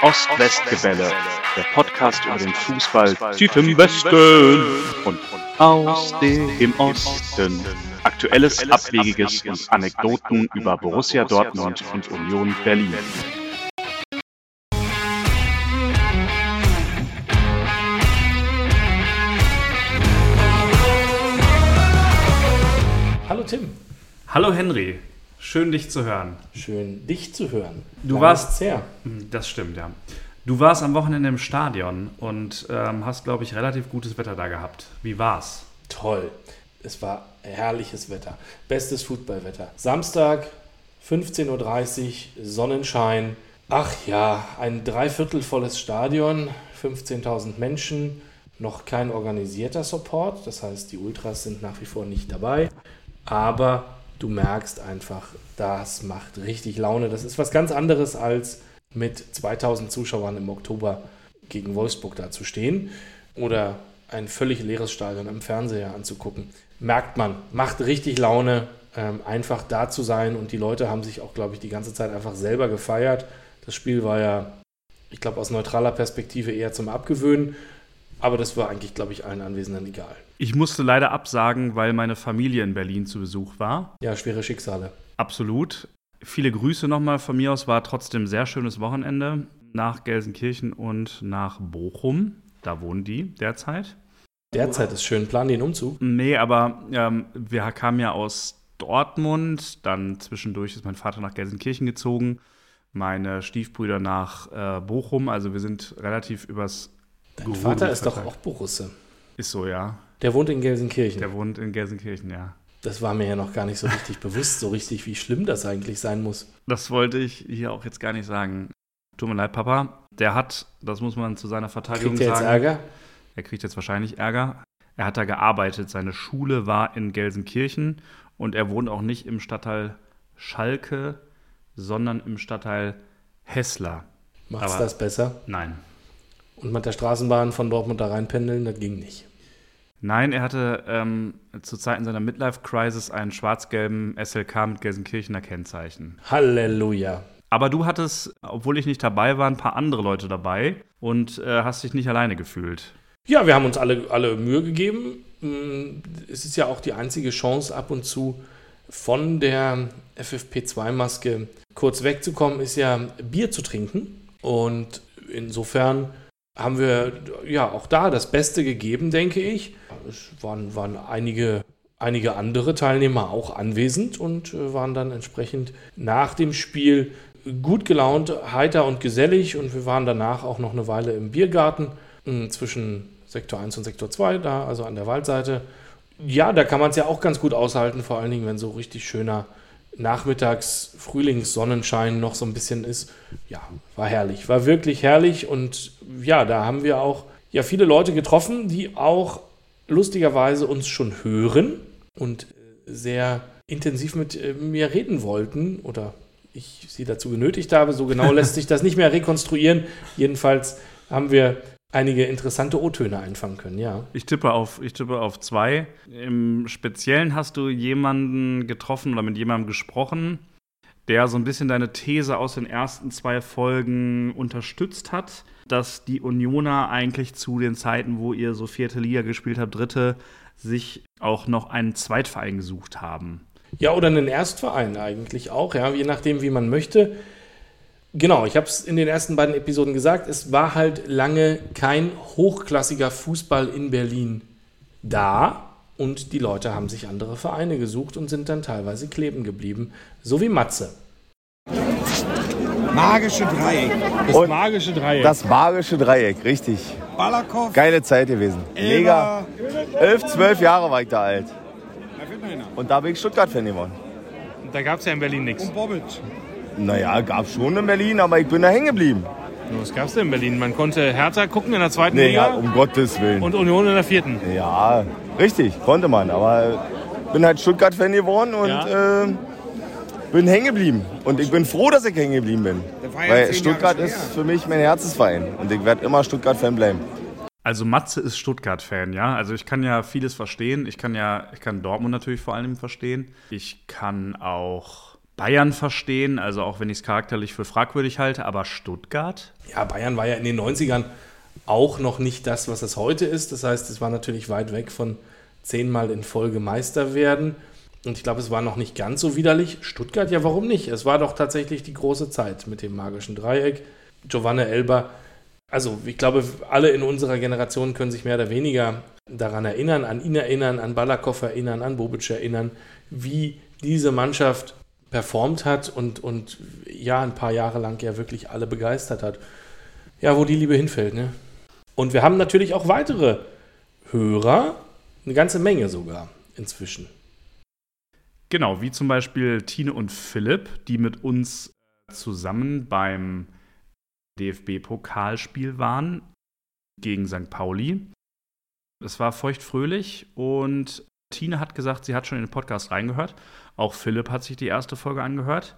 Ost-West-Gebälle, der Podcast über den Fußball tief im Westen und aus dem Osten. Aktuelles, Abwegiges und Anekdoten über Borussia Dortmund und Union Berlin. Hallo Tim. Hallo Henry, schön dich zu hören. Schön dich zu hören. Du Lange warst- her. Das stimmt, ja. Du warst am Wochenende im Stadion und ähm, hast, glaube ich, relativ gutes Wetter da gehabt. Wie war's? Toll. Es war herrliches Wetter. Bestes Fußballwetter. Samstag, 15.30 Uhr, Sonnenschein. Ach ja, ein dreiviertel volles Stadion, 15.000 Menschen, noch kein organisierter Support. Das heißt, die Ultras sind nach wie vor nicht dabei. Aber du merkst einfach, das macht richtig Laune. Das ist was ganz anderes als mit 2000 Zuschauern im Oktober gegen Wolfsburg da zu stehen oder ein völlig leeres Stadion im Fernseher anzugucken. Merkt man, macht richtig Laune, ähm, einfach da zu sein und die Leute haben sich auch, glaube ich, die ganze Zeit einfach selber gefeiert. Das Spiel war ja, ich glaube, aus neutraler Perspektive eher zum Abgewöhnen, aber das war eigentlich, glaube ich, allen Anwesenden egal. Ich musste leider absagen, weil meine Familie in Berlin zu Besuch war. Ja, schwere Schicksale. Absolut. Viele Grüße nochmal von mir aus. War trotzdem ein sehr schönes Wochenende nach Gelsenkirchen und nach Bochum. Da wohnen die derzeit. Derzeit ist schön. Plan den Umzug. Nee, aber ähm, wir kamen ja aus Dortmund. Dann zwischendurch ist mein Vater nach Gelsenkirchen gezogen. Meine Stiefbrüder nach äh, Bochum. Also wir sind relativ übers. Dein Ruhrgebiet Vater ist doch auch Borusse. Ist so, ja. Der wohnt in Gelsenkirchen. Der wohnt in Gelsenkirchen, ja. Das war mir ja noch gar nicht so richtig bewusst, so richtig, wie schlimm das eigentlich sein muss. Das wollte ich hier auch jetzt gar nicht sagen. Tut mir leid, Papa. Der hat, das muss man zu seiner Verteidigung Kriegt er jetzt sagen. Ärger? Er kriegt jetzt wahrscheinlich Ärger. Er hat da gearbeitet. Seine Schule war in Gelsenkirchen und er wohnt auch nicht im Stadtteil Schalke, sondern im Stadtteil Hessler. Macht's Aber- das besser? Nein. Und mit der Straßenbahn von Dortmund da reinpendeln, das ging nicht. Nein, er hatte ähm, zu Zeiten seiner Midlife-Crisis einen schwarz-gelben SLK mit Gelsenkirchener Kennzeichen. Halleluja. Aber du hattest, obwohl ich nicht dabei war, ein paar andere Leute dabei und äh, hast dich nicht alleine gefühlt. Ja, wir haben uns alle, alle Mühe gegeben. Mm, Es ist ja auch die einzige Chance, ab und zu von der FFP2-Maske kurz wegzukommen, ist ja Bier zu trinken. Und insofern haben wir ja auch da das Beste gegeben, denke ich. Es waren, waren einige, einige andere Teilnehmer auch anwesend und äh, waren dann entsprechend nach dem Spiel gut gelaunt, heiter und gesellig. Und wir waren danach auch noch eine Weile im Biergarten mh, zwischen Sektor 1 und Sektor 2, da also an der Waldseite. Ja, da kann man es ja auch ganz gut aushalten, vor allen Dingen, wenn so richtig schöner Nachmittags Frühlingssonnenschein noch so ein bisschen ist. Ja, war herrlich, war wirklich herrlich und ja, da haben wir auch ja viele Leute getroffen, die auch lustigerweise uns schon hören und äh, sehr intensiv mit äh, mir reden wollten oder ich sie dazu genötigt habe. So genau lässt sich das nicht mehr rekonstruieren. Jedenfalls haben wir einige interessante O-Töne einfangen können, ja. Ich tippe auf, ich tippe auf zwei. Im Speziellen hast du jemanden getroffen oder mit jemandem gesprochen, der so ein bisschen deine These aus den ersten zwei Folgen unterstützt hat, dass die Unioner eigentlich zu den Zeiten, wo ihr so vierte Liga gespielt habt, dritte, sich auch noch einen Zweitverein gesucht haben. Ja, oder einen Erstverein eigentlich auch, ja, je nachdem, wie man möchte. Genau, ich habe es in den ersten beiden Episoden gesagt, es war halt lange kein hochklassiger Fußball in Berlin da und die Leute haben sich andere Vereine gesucht und sind dann teilweise kleben geblieben, so wie Matze. Magische Dreieck. Das Und magische Dreieck. Das magische Dreieck, richtig. Balakow, Geile Zeit gewesen. Mega. Elf, zwölf Jahre war ich da alt. da fehlt noch einer. Und da bin ich Stuttgart-Fan geworden. da gab es ja in Berlin nichts. Und Bobic. Naja, gab schon in Berlin, aber ich bin da hängen geblieben. Was gab es denn in Berlin? Man konnte Hertha gucken in der zweiten Nee, Liga ja, um Gottes Willen. und Union in der vierten. ja, richtig, konnte man. Aber bin halt Stuttgart-Fan geworden und Ja. äh, bin hängen geblieben. Und ich bin froh, dass ich hängen geblieben bin. Weil Stuttgart ist für mich mein Herzensverein. Und ich werde immer Stuttgart-Fan bleiben. Also Matze ist Stuttgart-Fan, ja. Also ich kann ja vieles verstehen. Ich kann ja, ich kann Dortmund natürlich vor allem verstehen. Ich kann auch Bayern verstehen, also auch wenn ich es charakterlich für fragwürdig halte, aber Stuttgart? Ja, Bayern war ja in den 90ern auch noch nicht das, was es heute ist. Das heißt, es war natürlich weit weg von zehnmal in Folge Meister werden. Und ich glaube, es war noch nicht ganz so widerlich. Stuttgart, ja, warum nicht? Es war doch tatsächlich die große Zeit mit dem magischen Dreieck. Giovanni Elber, also ich glaube, alle in unserer Generation können sich mehr oder weniger daran erinnern, an ihn erinnern, an Balakow erinnern, an Bobic erinnern, wie diese Mannschaft performt hat und, und ja, ein paar Jahre lang ja wirklich alle begeistert hat. Ja, wo die Liebe hinfällt, ne? Und wir haben natürlich auch weitere Hörer, eine ganze Menge sogar inzwischen. Genau, wie zum Beispiel Tine und Philipp, die mit uns zusammen beim DFB-Pokalspiel waren gegen St. Pauli. Es war feuchtfröhlich und Tine hat gesagt, sie hat schon in den Podcast reingehört. Auch Philipp hat sich die erste Folge angehört.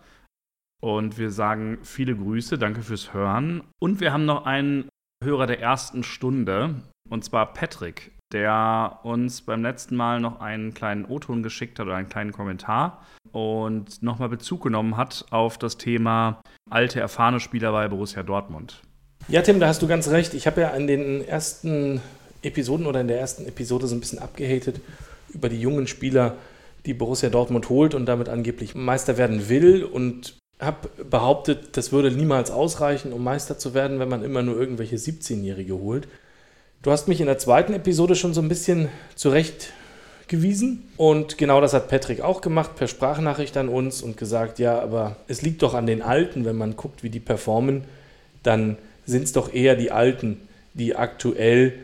Und wir sagen viele Grüße, danke fürs Hören. Und wir haben noch einen Hörer der ersten Stunde, und zwar Patrick, der uns beim letzten Mal noch einen kleinen O-Ton geschickt hat oder einen kleinen Kommentar und nochmal Bezug genommen hat auf das Thema alte, erfahrene Spieler bei Borussia Dortmund. Ja, Tim, da hast du ganz recht. Ich habe ja in den ersten Episoden oder in der ersten Episode so ein bisschen abgehatet über die jungen Spieler, die Borussia Dortmund holt und damit angeblich Meister werden will und habe behauptet, das würde niemals ausreichen, um Meister zu werden, wenn man immer nur irgendwelche 17-Jährige holt. Du hast mich in der zweiten Episode schon so ein bisschen zurechtgewiesen und genau das hat Patrick auch gemacht per Sprachnachricht an uns und gesagt, ja, aber es liegt doch an den Alten, wenn man guckt, wie die performen, dann sind es doch eher die Alten, die aktuell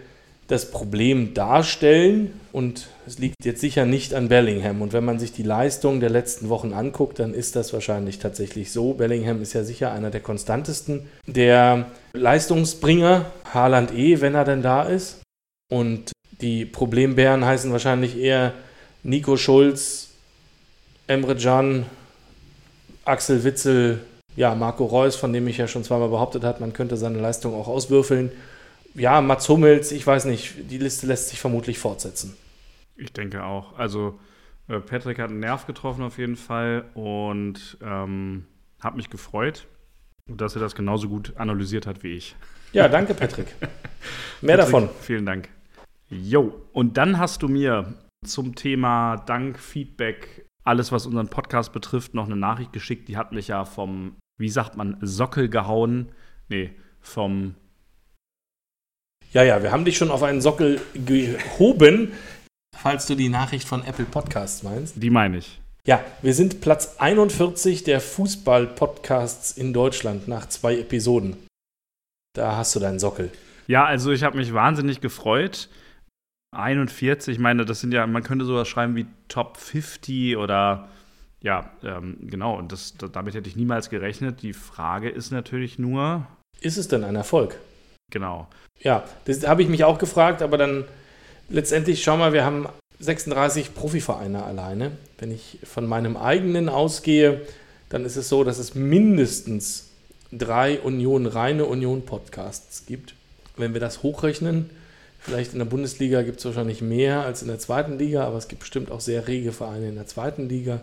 das Problem darstellen und es liegt jetzt sicher nicht an Bellingham. Und wenn man sich die Leistung der letzten Wochen anguckt, dann ist das wahrscheinlich tatsächlich so. Bellingham ist ja sicher einer der konstantesten der Leistungsbringer. Haaland eh, wenn er denn da ist. Und die Problembären heißen wahrscheinlich eher Nico Schulz, Emre Can, Axel Witzel, ja, Marco Reus, von dem ich ja schon zweimal behauptet habe, man könnte seine Leistung auch auswürfeln ja, Mats Hummels, ich weiß nicht, die Liste lässt sich vermutlich fortsetzen. Ich denke auch. Also äh, Patrick hat einen Nerv getroffen auf jeden Fall und ähm, hat mich gefreut, dass er das genauso gut analysiert hat wie ich. Ja, danke Patrick. Mehr Patrick, davon. Vielen Dank. Jo, und dann hast du mir zum Thema Dank, Feedback, alles, was unseren Podcast betrifft, noch eine Nachricht geschickt. Die hat mich ja vom, wie sagt man, Sockel gehauen. Nee, vom ja, ja, wir haben dich schon auf einen Sockel gehoben, falls du die Nachricht von Apple Podcasts meinst. Die meine ich. Ja, wir sind Platz 41 der Fußball-Podcasts in Deutschland nach zwei Episoden. Da hast du deinen Sockel. Ja, also ich habe mich wahnsinnig gefreut. 41, ich meine, das sind ja, man könnte sowas schreiben wie Top 50 oder ja, ähm, genau, und das, damit hätte ich niemals gerechnet. Die Frage ist natürlich nur. Ist es denn ein Erfolg? Genau. Ja, das habe ich mich auch gefragt, aber dann letztendlich, schau mal, wir haben 36 Profivereine alleine. Wenn ich von meinem eigenen ausgehe, dann ist es so, dass es mindestens drei Union, reine Union-Podcasts gibt. Wenn wir das hochrechnen, vielleicht in der Bundesliga gibt es wahrscheinlich mehr als in der zweiten Liga, aber es gibt bestimmt auch sehr rege Vereine in der zweiten Liga.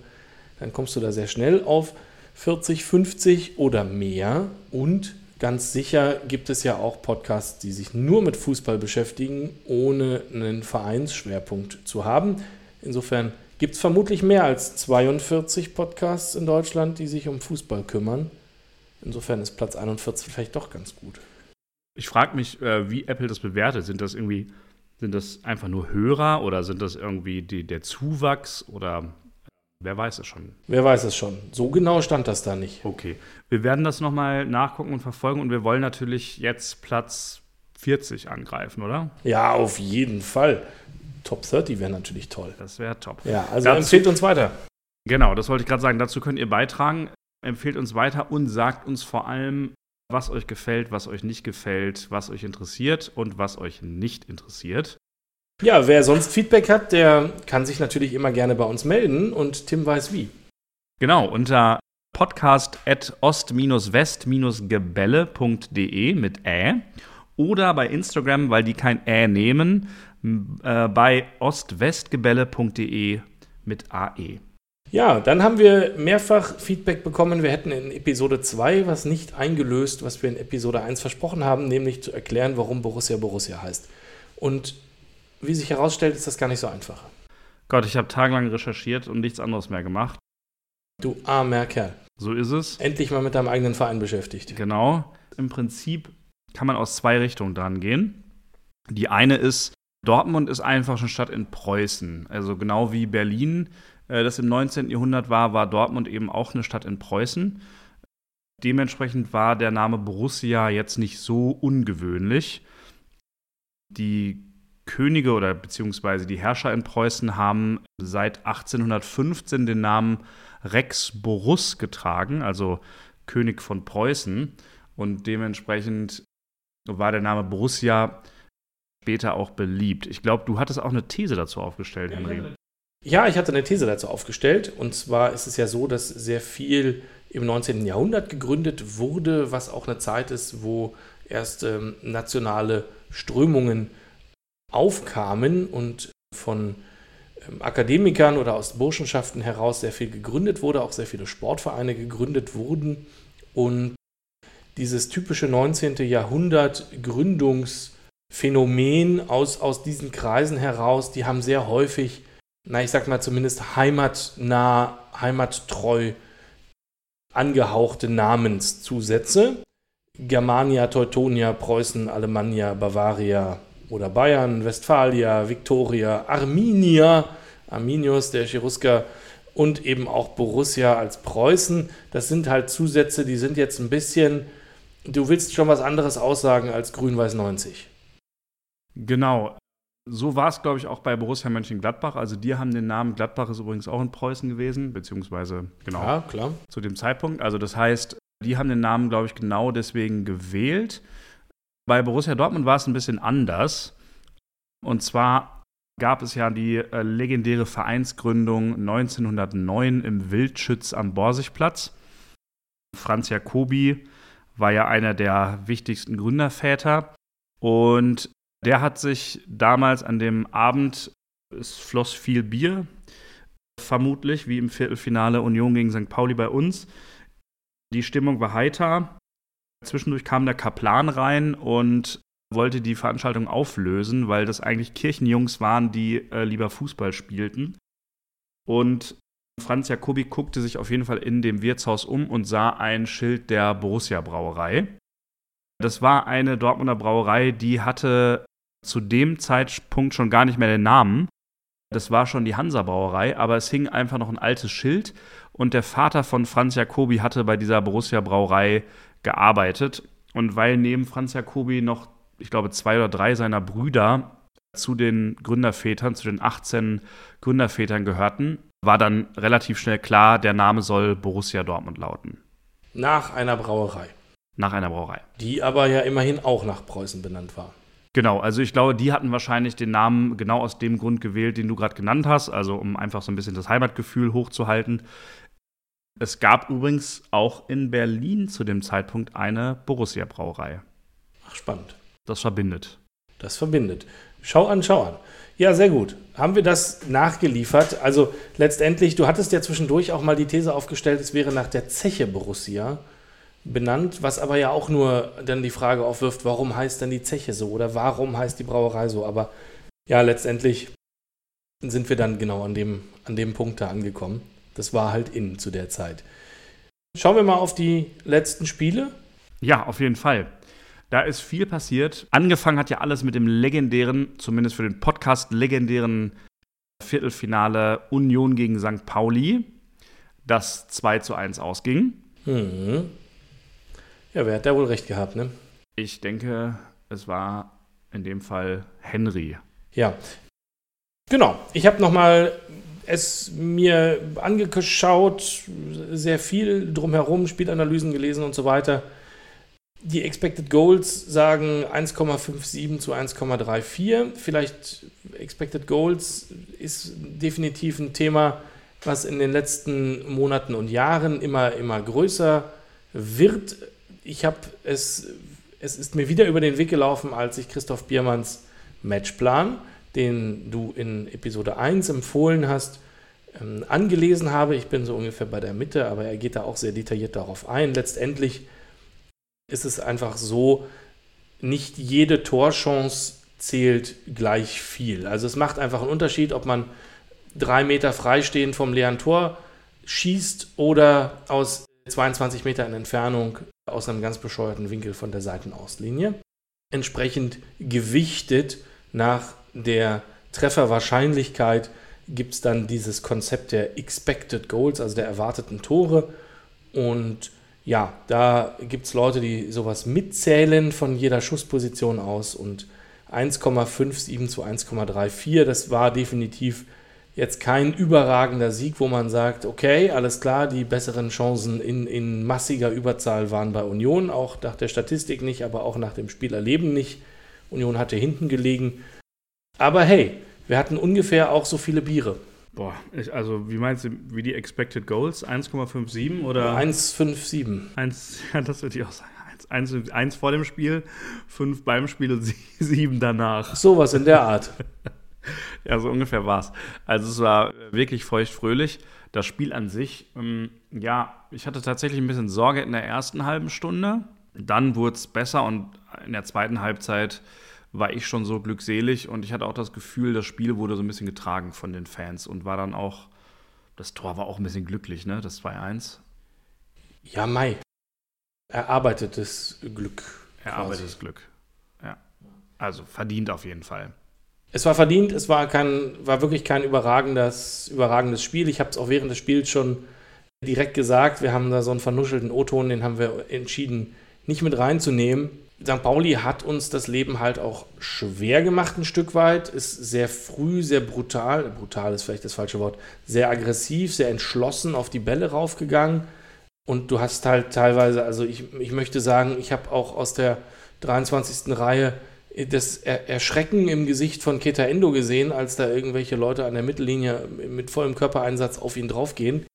Dann kommst du da sehr schnell auf 40, 50 oder mehr und Ganz sicher gibt es ja auch Podcasts, die sich nur mit Fußball beschäftigen, ohne einen Vereinsschwerpunkt zu haben. Insofern gibt es vermutlich mehr als 42 Podcasts in Deutschland, die sich um Fußball kümmern. Insofern ist Platz 41 vielleicht doch ganz gut. Ich frage mich, äh, wie Apple das bewertet. Sind das irgendwie, sind das einfach nur Hörer oder sind das irgendwie die, der Zuwachs oder Wer weiß es schon? Wer weiß es schon. So genau stand das da nicht. Okay. Wir werden das nochmal nachgucken und verfolgen und wir wollen natürlich jetzt Platz 40 angreifen, oder? Ja, auf jeden Fall. Top 30 wäre natürlich toll. Das wäre top. Ja, also Dazu, empfehlt uns weiter. Genau, das wollte ich gerade sagen. Dazu könnt ihr beitragen. Empfehlt uns weiter und sagt uns vor allem, was euch gefällt, was euch nicht gefällt, was euch interessiert und was euch nicht interessiert. Ja, wer sonst Feedback hat, der kann sich natürlich immer gerne bei uns melden und Tim weiß wie. Genau, unter podcast at ost-west-gebelle.de mit Ä oder bei Instagram, weil die kein Ä nehmen, äh, bei ostwestgebelle.de mit AE. Ja, dann haben wir mehrfach Feedback bekommen. Wir hätten in Episode 2 was nicht eingelöst, was wir in Episode 1 versprochen haben, nämlich zu erklären, warum Borussia Borussia heißt. Und wie sich herausstellt, ist das gar nicht so einfach. Gott, ich habe tagelang recherchiert und nichts anderes mehr gemacht. Du armer Kerl. So ist es. Endlich mal mit deinem eigenen Verein beschäftigt. Genau. Im Prinzip kann man aus zwei Richtungen dran gehen. Die eine ist, Dortmund ist einfach eine Stadt in Preußen. Also genau wie Berlin äh, das im 19. Jahrhundert war, war Dortmund eben auch eine Stadt in Preußen. Dementsprechend war der Name Borussia jetzt nicht so ungewöhnlich. Die Könige oder beziehungsweise die Herrscher in Preußen haben seit 1815 den Namen Rex Boruss getragen, also König von Preußen. Und dementsprechend war der Name Borussia später auch beliebt. Ich glaube, du hattest auch eine These dazu aufgestellt, Henry. Ja, ich hatte eine These dazu aufgestellt. Und zwar ist es ja so, dass sehr viel im 19. Jahrhundert gegründet wurde, was auch eine Zeit ist, wo erst ähm, nationale Strömungen aufkamen und von ähm, Akademikern oder aus Burschenschaften heraus sehr viel gegründet wurde, auch sehr viele Sportvereine gegründet wurden. Und dieses typische 19. Jahrhundert Gründungsphänomen aus, aus diesen Kreisen heraus, die haben sehr häufig na, ich sag mal zumindest heimatnah, heimattreu angehauchte Namenszusätze. Germania, Teutonia, Preußen, Alemannia, Bavaria oder Bayern, Westfalia, Victoria, Arminia, Arminius, der Cherusker und eben auch Borussia als Preußen. Das sind halt Zusätze, die sind jetzt ein bisschen, du willst schon was anderes aussagen als Grün-Weiß 90. Genau. So war es, glaube ich, auch bei Borussia Mönchengladbach. Also die haben den Namen Gladbach ist übrigens auch in Preußen gewesen, beziehungsweise genau Ja, klar. zu dem Zeitpunkt. Also das heißt, die haben den Namen, glaube ich, genau deswegen gewählt. Bei Borussia Dortmund war es ein bisschen anders. Und zwar gab es ja die äh, legendäre Vereinsgründung 1909 im Wildschütz am Borsigplatz. Franz Jacobi war ja einer der wichtigsten Gründerväter. Und der hat sich damals an dem Abend, es floss viel Bier, vermutlich, wie im Viertelfinale Union gegen St. Pauli bei uns. Die Stimmung war heiter. Zwischendurch kam der Kaplan rein und wollte die Veranstaltung auflösen, weil das eigentlich Kirchenjungs waren, die äh, lieber Fußball spielten. Und Franz Jacobi guckte sich auf jeden Fall in dem Wirtshaus um und sah ein Schild der Borussia Brauerei. Das war eine Dortmunder Brauerei, die hatte zu dem Zeitpunkt schon gar nicht mehr den Namen. Das war schon die Hansa Brauerei, aber es hing einfach noch ein altes Schild und der Vater von Franz Jacobi hatte bei dieser Borussia Brauerei gearbeitet. Und weil neben Franz Jacobi noch, ich glaube, zwei oder drei seiner Brüder zu den Gründervätern, zu den 18 Gründervätern gehörten, war dann relativ schnell klar, der Name soll Borussia Dortmund lauten. Nach einer Brauerei, Nach einer Brauerei. die aber ja immerhin auch nach Preußen benannt war. Genau, also ich glaube, die hatten wahrscheinlich den Namen genau aus dem Grund gewählt, den du gerade genannt hast, also um einfach so ein bisschen das Heimatgefühl hochzuhalten. Es gab übrigens auch in Berlin zu dem Zeitpunkt eine Borussia-Brauerei. Ach, spannend. Das verbindet. Das verbindet. Schau an, schau an. Ja, sehr gut. Haben wir das nachgeliefert? Also letztendlich, du hattest ja zwischendurch auch mal die These aufgestellt, es wäre nach der Zeche Borussia benannt, was aber ja auch nur dann die Frage aufwirft, warum heißt denn die Zeche so oder warum heißt die Brauerei so? Aber ja, letztendlich sind wir dann genau an dem, an dem Punkt da angekommen. Das war halt in zu der Zeit. Schauen wir mal auf die letzten Spiele. Ja, auf jeden Fall. Da ist viel passiert. Angefangen hat ja alles mit dem legendären, zumindest für den Podcast, legendären Viertelfinale Union gegen St. Pauli, das 2 zu 1 ausging. Hm. Ja, wer hat da wohl recht gehabt, ne? Ich denke, es war in dem Fall Henry. Ja. Genau. Ich habe nochmal es mir angeschaut, sehr viel drumherum, Spielanalysen gelesen und so weiter. Die Expected Goals sagen 1,57 zu 1,34. Vielleicht Expected Goals ist definitiv ein Thema, was in den letzten Monaten und Jahren immer, immer größer wird. Ich habe es, es ist mir wieder über den Weg gelaufen, als ich Christoph Biermanns Matchplan, den du in Episode 1 empfohlen hast, ähm, angelesen habe. Ich bin so ungefähr bei der Mitte, aber er geht da auch sehr detailliert darauf ein. Letztendlich ist es einfach so, nicht jede Torchance zählt gleich viel. Also es macht einfach einen Unterschied, ob man drei Meter freistehend vom leeren Tor schießt oder aus 22 Metern Entfernung aus einem ganz bescheuerten Winkel von der Seitenauslinie. Entsprechend gewichtet nach der Trefferwahrscheinlichkeit gibt es dann dieses Konzept der Expected Goals, also der erwarteten Tore. Und ja, da gibt es Leute, die sowas mitzählen von jeder Schussposition aus und 1,57 zu 1,34, das war definitiv jetzt kein überragender Sieg, wo man sagt, okay, alles klar, die besseren Chancen in, in massiger Überzahl waren bei Union, auch nach der Statistik nicht, aber auch nach dem Spielerleben nicht. Union hatte hinten gelegen. Aber hey, wir hatten ungefähr auch so viele Biere. Boah, ich, also wie meinst du, wie die Expected Goals? 1,57 oder? 1,57. 1, ja, das würde ich auch sagen. 1, 1 vor dem Spiel, 5 beim Spiel und 7 danach. Sowas in der Art. Ja, so ungefähr war es. Also es war wirklich feuchtfröhlich. Das Spiel an sich, ähm, ja, ich hatte tatsächlich ein bisschen Sorge in der ersten halben Stunde. Dann wurde es besser und in der zweiten Halbzeit war ich schon so glückselig und ich hatte auch das Gefühl, das Spiel wurde so ein bisschen getragen von den Fans und war dann auch, das Tor war auch ein bisschen glücklich, ne? Das 2-1. Ja, Mai. Erarbeitetes Glück. Erarbeitetes Glück. Ja. Also verdient auf jeden Fall. Es war verdient, es war, kein, war wirklich kein überragendes, überragendes Spiel. Ich habe es auch während des Spiels schon direkt gesagt. Wir haben da so einen vernuschelten O-Ton, den haben wir entschieden, nicht mit reinzunehmen. St. Pauli hat uns das Leben halt auch schwer gemacht, ein Stück weit. Ist sehr früh, sehr brutal, brutal ist vielleicht das falsche Wort, sehr aggressiv, sehr entschlossen auf die Bälle raufgegangen. Und du hast halt teilweise, also ich, ich möchte sagen, ich habe auch aus der 23. Reihe das Erschrecken im Gesicht von Keta Endo gesehen, als da irgendwelche Leute an der Mittellinie mit vollem Körpereinsatz auf ihn draufgehen,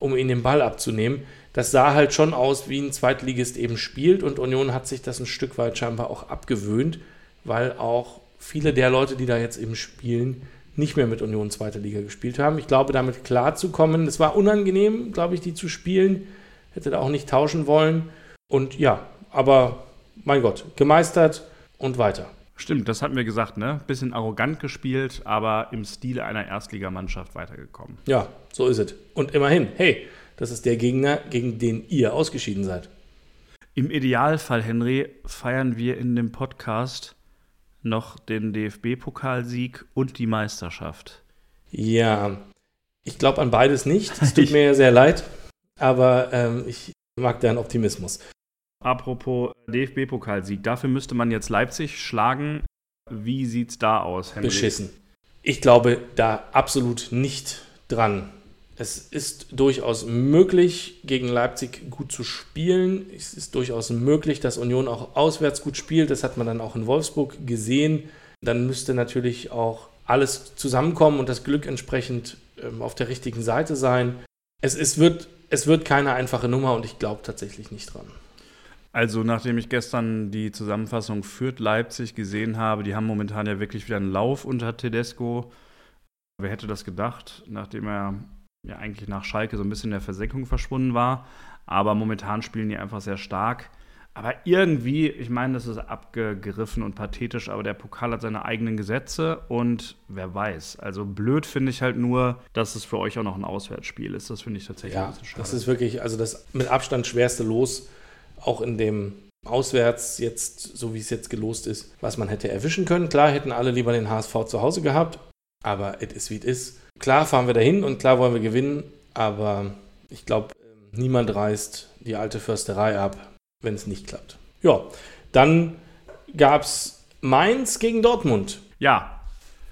um ihn den Ball abzunehmen. Das sah halt schon aus, wie ein Zweitligist eben spielt und Union hat sich das ein Stück weit scheinbar auch abgewöhnt, weil auch viele der Leute, die da jetzt eben spielen, nicht mehr mit Union zweiter Liga gespielt haben. Ich glaube, damit klarzukommen, es war unangenehm, glaube ich, die zu spielen, hätte da auch nicht tauschen wollen und ja, aber mein Gott, gemeistert und weiter. Stimmt, das hatten wir gesagt, ne? Bisschen arrogant gespielt, aber im Stile einer Erstligamannschaft weitergekommen. Ja, so ist es. Und immerhin, hey, das ist der Gegner, gegen den ihr ausgeschieden seid. Im Idealfall, Henry, feiern wir in dem Podcast noch den DFB-Pokalsieg und die Meisterschaft. Ja, ich glaube an beides nicht. Es tut mir sehr leid, aber ähm, ich mag deinen Optimismus. Apropos DFB-Pokalsieg, dafür müsste man jetzt Leipzig schlagen. Wie sieht's da aus, Henry? Beschissen. Ich glaube da absolut nicht dran. Es ist durchaus möglich, gegen Leipzig gut zu spielen. Es ist durchaus möglich, dass Union auch auswärts gut spielt. Das hat man dann auch in Wolfsburg gesehen. Dann müsste natürlich auch alles zusammenkommen und das Glück entsprechend ähm, auf der richtigen Seite sein. Es, es, wird, es wird keine einfache Nummer und ich glaube tatsächlich nicht dran. Also, nachdem ich gestern die Zusammenfassung Fürth-Leipzig gesehen habe, die haben momentan ja wirklich wieder einen Lauf unter Tedesco. Wer hätte das gedacht, nachdem er ja eigentlich nach Schalke so ein bisschen in der Versenkung verschwunden war. Aber momentan spielen die einfach sehr stark. Aber irgendwie, ich meine, das ist abgegriffen und pathetisch, aber der Pokal hat seine eigenen Gesetze und wer weiß. Also blöd finde ich halt nur, dass es für euch auch noch ein Auswärtsspiel ist. Das finde ich tatsächlich ja, ein bisschen schade. Das ist wirklich, also das mit Abstand schwerste Los auch in dem Auswärts jetzt, so wie es jetzt gelost ist, was man hätte erwischen können. Klar hätten alle lieber den HSV zu Hause gehabt, aber es ist wie es ist. Klar fahren wir dahin und klar wollen wir gewinnen, aber ich glaube, niemand reißt die alte Försterei ab, wenn es nicht klappt. Ja, dann gab es Mainz gegen Dortmund. Ja.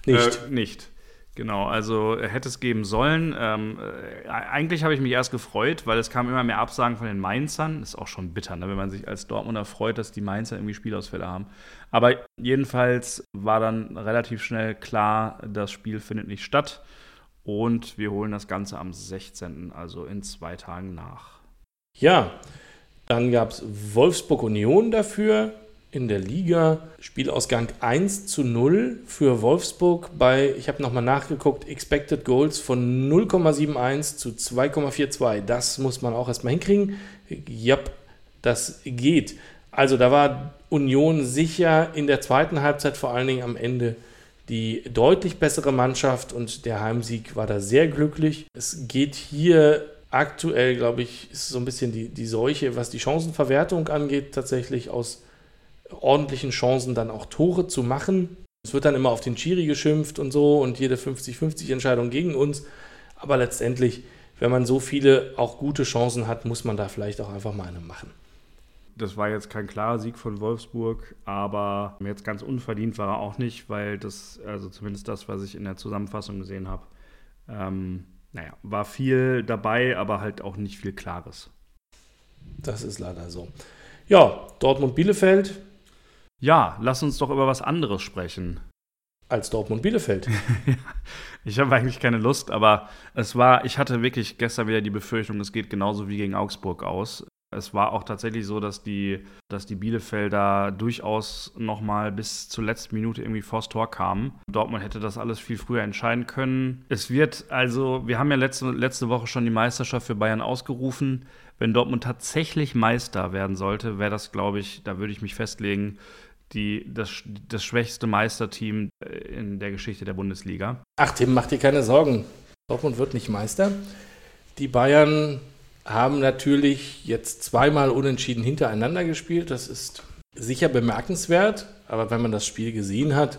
Nicht. Äh, nicht. Genau, also hätte es geben sollen. Ähm, äh, eigentlich habe ich mich erst gefreut, weil es kam immer mehr Absagen von den Mainzern. Ist auch schon bitter, ne, wenn man sich als Dortmunder freut, dass die Mainzer irgendwie Spielausfälle haben. Aber jedenfalls war dann relativ schnell klar, das Spiel findet nicht statt. Und wir holen das Ganze am 16., also in zwei Tagen nach. Ja, dann gab es Wolfsburg Union dafür. in der Liga. Spielausgang 1 zu 0 für Wolfsburg bei, ich habe nochmal nachgeguckt, Expected Goals von 0,71 zu 2,42. Das muss man auch erstmal hinkriegen. Ja, das geht. Also da war Union sicher in der zweiten Halbzeit vor allen Dingen am Ende die deutlich bessere Mannschaft und der Heimsieg war da sehr glücklich. Es geht hier aktuell, glaube ich, ist so ein bisschen die, die Seuche, was die Chancenverwertung angeht, tatsächlich aus ordentlichen Chancen dann auch Tore zu machen. Es wird dann immer auf den Schiri geschimpft und so und jede 50-50 Entscheidung gegen uns. Aber letztendlich, wenn man so viele auch gute Chancen hat, muss man da vielleicht auch einfach mal eine machen. Das war jetzt kein klarer Sieg von Wolfsburg, aber jetzt ganz unverdient war er auch nicht, weil das, also zumindest das, was ich in der Zusammenfassung gesehen habe, ähm, naja, war viel dabei, aber halt auch nicht viel Klares. Das ist leider so. Ja, Dortmund-Bielefeld. Ja, lass uns doch über was anderes sprechen. Als Dortmund-Bielefeld. ich habe eigentlich keine Lust, aber es war, ich hatte wirklich gestern wieder die Befürchtung, es geht genauso wie gegen Augsburg aus. Es war auch tatsächlich so, dass die, dass die Bielefelder durchaus noch mal bis zur letzten Minute irgendwie vors Tor kamen. Dortmund hätte das alles viel früher entscheiden können. Es wird also, wir haben ja letzte, letzte Woche schon die Meisterschaft für Bayern ausgerufen. Wenn Dortmund tatsächlich Meister werden sollte, wäre das, glaube ich, da würde ich mich festlegen, die, das, das schwächste Meisterteam äh, in der Geschichte der Bundesliga. Ach, Tim, mach dir keine Sorgen. Dortmund wird nicht Meister. Die Bayern haben natürlich jetzt zweimal unentschieden hintereinander gespielt. Das ist sicher bemerkenswert, aber wenn man das Spiel gesehen hat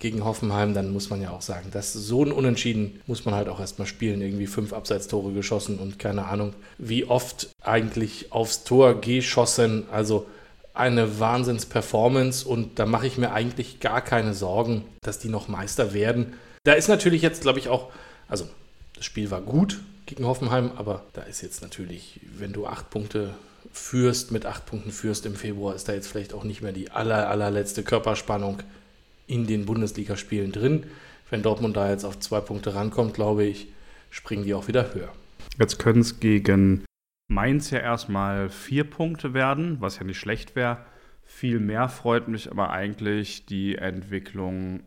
gegen Hoffenheim, dann muss man ja auch sagen, dass so ein Unentschieden muss man halt auch erstmal spielen. Irgendwie fünf Abseitstore geschossen und keine Ahnung, wie oft eigentlich aufs Tor geschossen. Also eine Wahnsinns-Performance und da mache ich mir eigentlich gar keine Sorgen, dass die noch Meister werden. Da ist natürlich jetzt, glaube ich, auch, also das Spiel war gut, gegen Hoffenheim, aber da ist jetzt natürlich, wenn du acht Punkte führst, mit acht Punkten führst im Februar, ist da jetzt vielleicht auch nicht mehr die aller, allerletzte Körperspannung in den Bundesligaspielen drin. Wenn Dortmund da jetzt auf zwei Punkte rankommt, glaube ich, springen die auch wieder höher. Jetzt können es gegen Mainz ja erstmal vier Punkte werden, was ja nicht schlecht wäre. Viel mehr freut mich aber eigentlich die Entwicklung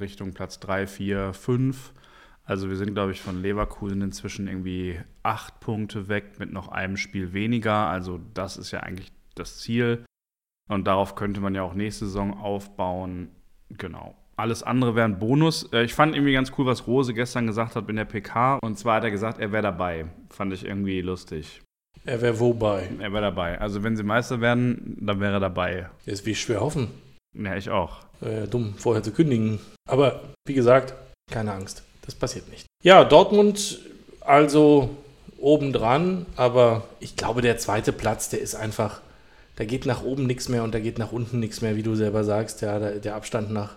Richtung Platz 3, 4, 5. Also wir sind, glaube ich, von Leverkusen inzwischen irgendwie acht Punkte weg mit noch einem Spiel weniger. Also das ist ja eigentlich das Ziel. Und darauf könnte man ja auch nächste Saison aufbauen. Genau. Alles andere wäre ein Bonus. Äh, ich fand irgendwie ganz cool, was Rose gestern gesagt hat in der PK. Und zwar hat er gesagt, er wäre dabei. Fand ich irgendwie lustig. Er wäre wobei? Er wäre dabei. Also wenn sie Meister werden, dann wäre er dabei. Ist wie schwer hoffen. Ja, ich auch. Äh, dumm, vorher zu kündigen. Aber wie gesagt, keine Angst. Das passiert nicht. Ja, Dortmund also obendran, aber ich glaube, der zweite Platz, der ist einfach, da geht nach oben nichts mehr und da geht nach unten nichts mehr, wie du selber sagst. Ja, der Abstand nach,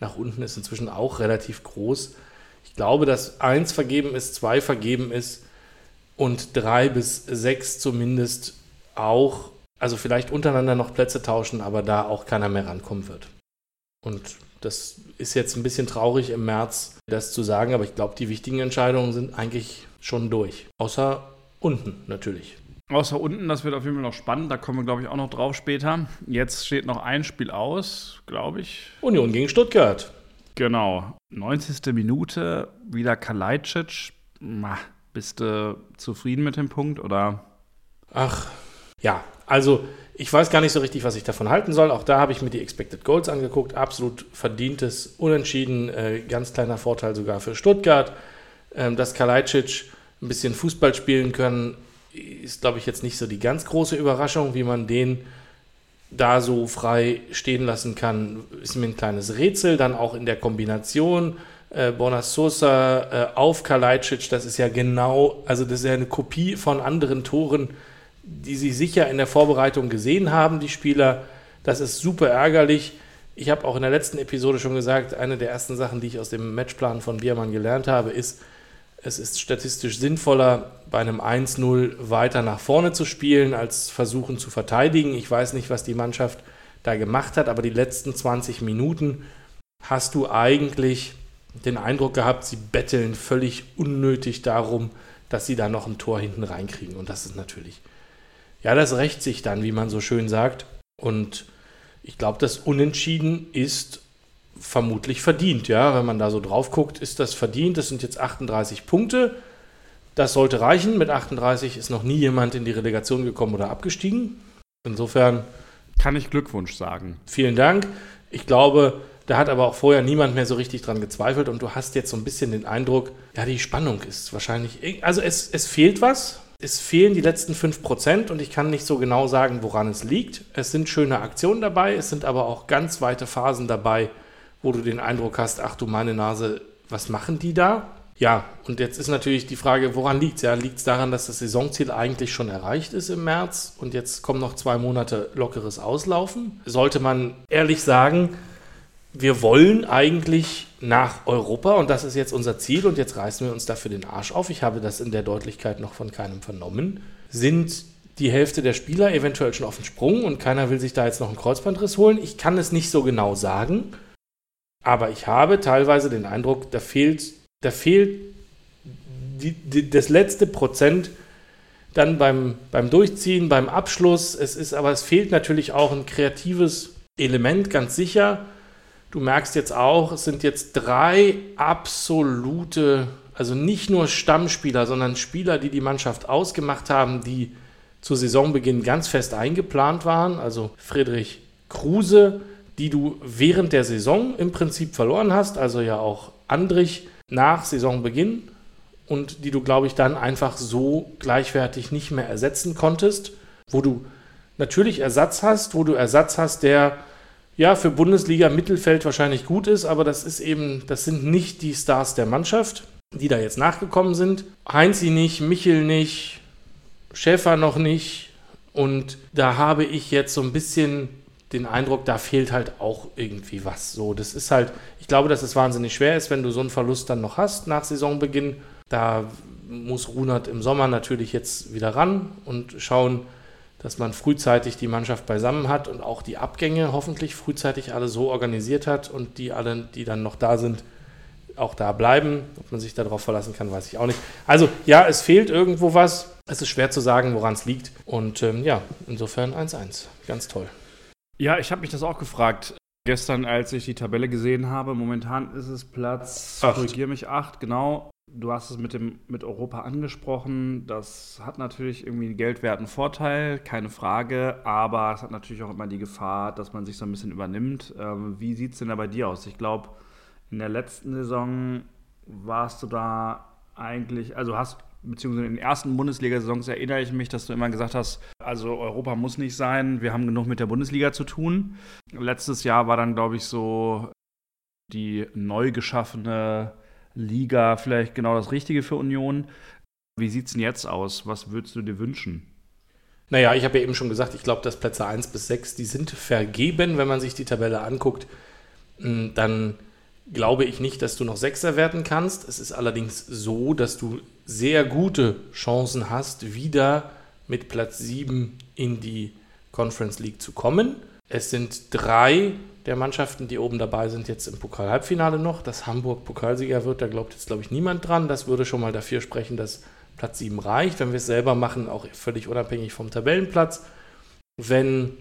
nach unten ist inzwischen auch relativ groß. Ich glaube, dass eins vergeben ist, zwei vergeben ist und drei bis sechs zumindest auch, also vielleicht untereinander noch Plätze tauschen, aber da auch keiner mehr rankommen wird. Und das ist jetzt ein bisschen traurig im März, das zu sagen, aber ich glaube, die wichtigen Entscheidungen sind eigentlich schon durch. Außer unten natürlich. Außer unten, das wird auf jeden Fall noch spannend. Da kommen wir, glaube ich, auch noch drauf später. Jetzt steht noch ein Spiel aus, glaube ich. Union gegen Stuttgart. Genau. 90. Minute, wieder Kalajdzic. Bist du zufrieden mit dem Punkt oder? Ach, ja. Also ich weiß gar nicht so richtig, was ich davon halten soll. Auch da habe ich mir die Expected Goals angeguckt. Absolut verdientes Unentschieden. Äh, ganz kleiner Vorteil sogar für Stuttgart. Ähm, dass Kalajdzic ein bisschen Fußball spielen können, ist, glaube ich, jetzt nicht so die ganz große Überraschung, wie man den da so frei stehen lassen kann, ist mir ein kleines Rätsel. Dann auch in der Kombination äh, Bonasosa äh, auf Kalajdzic, das ist ja genau, also das ist ja eine Kopie von anderen Toren, die sie sicher in der Vorbereitung gesehen haben, die Spieler. Das ist super ärgerlich. Ich habe auch in der letzten Episode schon gesagt, eine der ersten Sachen, die ich aus dem Matchplan von Biermann gelernt habe, ist, es ist statistisch sinnvoller, bei einem 1-0 weiter nach vorne zu spielen, als versuchen zu verteidigen. Ich weiß nicht, was die Mannschaft da gemacht hat, aber die letzten 20 Minuten hast du eigentlich den Eindruck gehabt, sie betteln völlig unnötig darum, dass sie da noch ein Tor hinten reinkriegen. Und das ist natürlich ja, das rächt sich dann, wie man so schön sagt. Und ich glaube, das Unentschieden ist vermutlich verdient. Ja, wenn man da so drauf guckt, ist das verdient. Das sind jetzt 38 Punkte. Das sollte reichen. Mit 38 ist noch nie jemand in die Relegation gekommen oder abgestiegen. Insofern Kann ich Glückwunsch sagen. vielen Dank. Ich glaube, da hat aber auch vorher niemand mehr so richtig dran gezweifelt und du hast jetzt so ein bisschen den Eindruck, ja, die Spannung ist wahrscheinlich. Also es, es fehlt was. Es fehlen die letzten 5% und ich kann nicht so genau sagen, woran es liegt. Es sind schöne Aktionen dabei, es sind aber auch ganz weite Phasen dabei, wo du den Eindruck hast, ach du meine Nase, was machen die da? Ja, und jetzt ist natürlich die Frage, woran liegt es? Ja, liegt es daran, dass das Saisonziel eigentlich schon erreicht ist im März und jetzt kommen noch zwei Monate lockeres Auslaufen? Sollte man ehrlich sagen, wir wollen eigentlich nach Europa und das ist jetzt unser Ziel und jetzt reißen wir uns dafür den Arsch auf. Ich habe das in der Deutlichkeit noch von keinem vernommen. Sind die Hälfte der Spieler eventuell schon auf den Sprung und keiner will sich da jetzt noch einen Kreuzbandriss holen? Ich kann es nicht so genau sagen, aber ich habe teilweise den Eindruck, da fehlt, da fehlt die, die, das letzte Prozent dann beim, beim Durchziehen, beim Abschluss. Es ist aber, es fehlt natürlich auch ein kreatives Element, ganz sicher. Du merkst jetzt auch, es sind jetzt drei absolute, also nicht nur Stammspieler, sondern Spieler, die die Mannschaft ausgemacht haben, die zu Saisonbeginn ganz fest eingeplant waren. Also Friedrich Kruse, die du während der Saison im Prinzip verloren hast, also ja auch Andrich nach Saisonbeginn und die du, glaube ich, dann einfach so gleichwertig nicht mehr ersetzen konntest, wo du natürlich Ersatz hast, wo du Ersatz hast, der ja für Bundesliga Mittelfeld wahrscheinlich gut ist, aber das ist eben, das sind nicht die Stars der Mannschaft, die da jetzt nachgekommen sind. Heinzi nicht, Michel nicht, Schäfer noch nicht und da habe ich jetzt so ein bisschen den Eindruck, da fehlt halt auch irgendwie was. So, das ist halt, ich glaube, dass es wahnsinnig schwer ist, wenn du so einen Verlust dann noch hast nach Saisonbeginn. Da muss Runert im Sommer natürlich jetzt wieder ran und schauen, dass man frühzeitig die Mannschaft beisammen hat und auch die Abgänge hoffentlich frühzeitig alle so organisiert hat und die alle, die dann noch da sind, auch da bleiben. Ob man sich darauf verlassen kann, weiß ich auch nicht. Also ja, es fehlt irgendwo was. Es ist schwer zu sagen, woran es liegt. Und ähm, ja, insofern 1-1. Ganz toll. Ja, ich habe mich das auch gefragt. Gestern, als ich die Tabelle gesehen habe, momentan ist es Platz, Acht. korrigiere mich, acht, genau. Du hast es mit, dem, mit Europa angesprochen. Das hat natürlich irgendwie einen geldwerten Vorteil, keine Frage. Aber es hat natürlich auch immer die Gefahr, dass man sich so ein bisschen übernimmt. Ähm, wie sieht es denn da bei dir aus? Ich glaube, in der letzten Saison warst du da eigentlich, also hast, beziehungsweise in den ersten Bundesliga-Saisons erinnere ich mich, dass du immer gesagt hast, also Europa muss nicht sein, wir haben genug mit der Bundesliga zu tun. Letztes Jahr war dann, glaube ich, so die neu geschaffene Liga vielleicht genau das Richtige für Union. Wie sieht es denn jetzt aus? Was würdest du dir wünschen? Naja, ich habe ja eben schon gesagt, ich glaube, dass Plätze 1 bis 6, die sind vergeben, wenn man sich die Tabelle anguckt. Mm, Dann glaube ich nicht, dass du noch Sechser werden kannst. Es ist allerdings so, dass du sehr gute Chancen hast, wieder mit Platz 7 in die Conference League zu kommen. Es sind drei der Mannschaften, die oben dabei sind, jetzt im Pokal-Halbfinale noch. Dass Hamburg Pokalsieger wird, da glaubt jetzt, glaube ich, niemand dran. Das würde schon mal dafür sprechen, dass Platz 7 reicht. Wenn wir es selber machen, auch völlig unabhängig vom Tabellenplatz. Wenn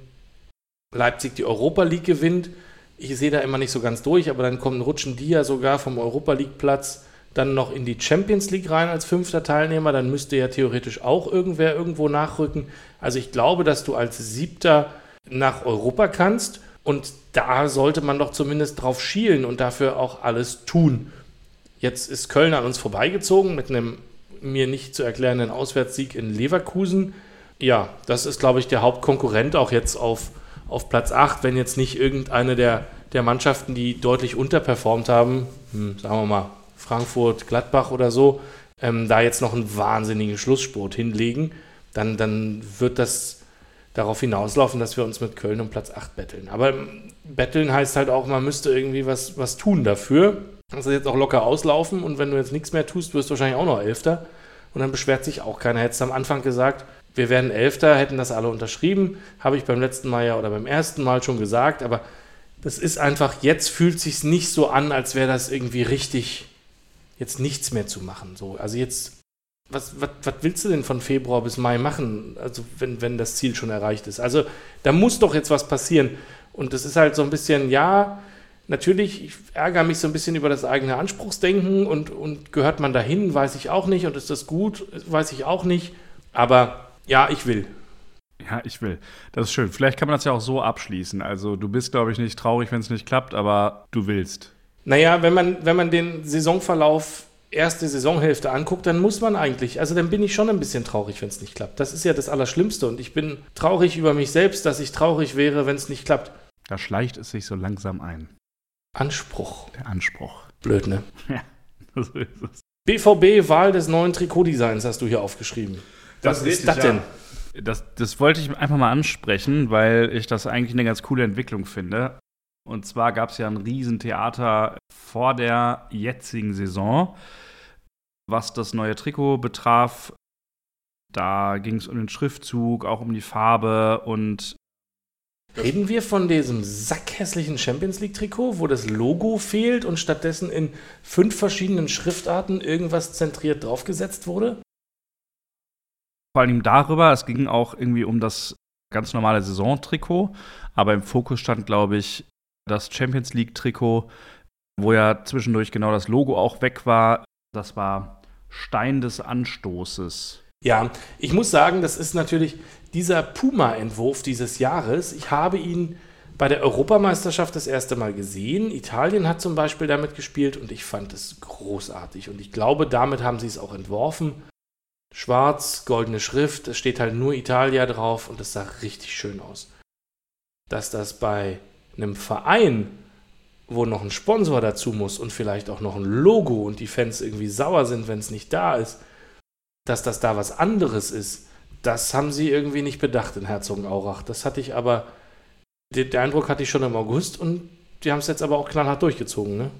Leipzig die Europa League gewinnt, ich sehe da immer nicht so ganz durch, aber dann kommen, rutschen die ja sogar vom Europa League-Platz dann noch in die Champions League rein als fünfter Teilnehmer. Dann müsste ja theoretisch auch irgendwer irgendwo nachrücken. Also ich glaube, dass du als Siebter nach Europa kannst und da sollte man doch zumindest drauf schielen und dafür auch alles tun. Jetzt ist Köln an uns vorbeigezogen mit einem mir nicht zu erklärenden Auswärtssieg in Leverkusen. Ja, das ist, glaube ich, der Hauptkonkurrent auch jetzt auf, auf Platz 8, wenn jetzt nicht irgendeine der, der Mannschaften, die deutlich unterperformt haben, hm, sagen wir mal Frankfurt, Gladbach oder so, ähm, da jetzt noch einen wahnsinnigen Schlussspurt hinlegen, dann, dann wird das darauf hinauslaufen, dass wir uns mit Köln um Platz 8 betteln. Aber betteln heißt halt auch, man müsste irgendwie was, was tun dafür. Das ist jetzt auch locker auslaufen und wenn du jetzt nichts mehr tust, wirst du wahrscheinlich auch noch Elfter. Und dann beschwert sich auch keiner. Hättest du am Anfang gesagt, wir werden Elfter, hätten das alle unterschrieben. Habe ich beim letzten Mal ja oder beim ersten Mal schon gesagt. Aber das ist einfach, jetzt fühlt sich nicht so an, als wäre das irgendwie richtig, jetzt nichts mehr zu machen. So, also jetzt, was, was, was willst du denn von Februar bis Mai machen? Also wenn, wenn das Ziel schon erreicht ist. Also da muss doch jetzt was passieren. Und das ist halt so ein bisschen, ja, natürlich, ich ärgere mich so ein bisschen über das eigene Anspruchsdenken und, und gehört man dahin, weiß ich auch nicht. Und ist das gut, weiß ich auch nicht. Aber ja, ich will. Ja, ich will. Das ist schön. Vielleicht kann man das ja auch so abschließen. Also du bist, glaube ich, nicht traurig, wenn es nicht klappt, aber du willst. Naja, wenn man, wenn man den Saisonverlauf erste Saisonhälfte anguckt, dann muss man eigentlich, also dann bin ich schon ein bisschen traurig, wenn es nicht klappt. Das ist ja das Allerschlimmste und ich bin traurig über mich selbst, dass ich traurig wäre, wenn es nicht klappt. Da schleicht es sich so langsam ein. Anspruch. Der Anspruch. Blöd, ne? Ja, so ist es. BVB Wahl des neuen Trikotdesigns hast du hier aufgeschrieben. Das Was ist das denn? ja. Das, das wollte ich einfach mal ansprechen, weil ich das eigentlich eine ganz coole Entwicklung finde. Und zwar gab es ja ein Riesentheater vor der jetzigen Saison, was das neue Trikot betraf. Da ging es um den Schriftzug, auch um die Farbe und Reden wir von diesem sackhässlichen Champions League Trikot, wo das Logo fehlt und stattdessen in fünf verschiedenen Schriftarten irgendwas zentriert draufgesetzt wurde? vor allem darüber. Es ging auch irgendwie um das ganz normale Saisontrikot, aber im Fokus stand, glaube ich, das Champions League-Trikot, wo ja zwischendurch genau das Logo auch weg war. Das war Stein des Anstoßes. Ja, ich muss sagen, das ist natürlich dieser Puma-Entwurf dieses Jahres. Ich habe ihn bei der Europameisterschaft das erste Mal gesehen. Italien hat zum Beispiel damit gespielt und ich fand es großartig. Und ich glaube, damit haben sie es auch entworfen. Schwarz, goldene Schrift, es steht halt nur Italia drauf und es sah richtig schön aus. Dass das bei einem Verein, wo noch ein Sponsor dazu muss und vielleicht auch noch ein Logo und die Fans irgendwie sauer sind, wenn es nicht da ist, dass das da was anderes ist, das haben sie irgendwie nicht bedacht in Herzogenaurach. Das hatte ich aber, den, den Eindruck hatte ich schon im August und die haben es jetzt aber auch knallhart durchgezogen, ne?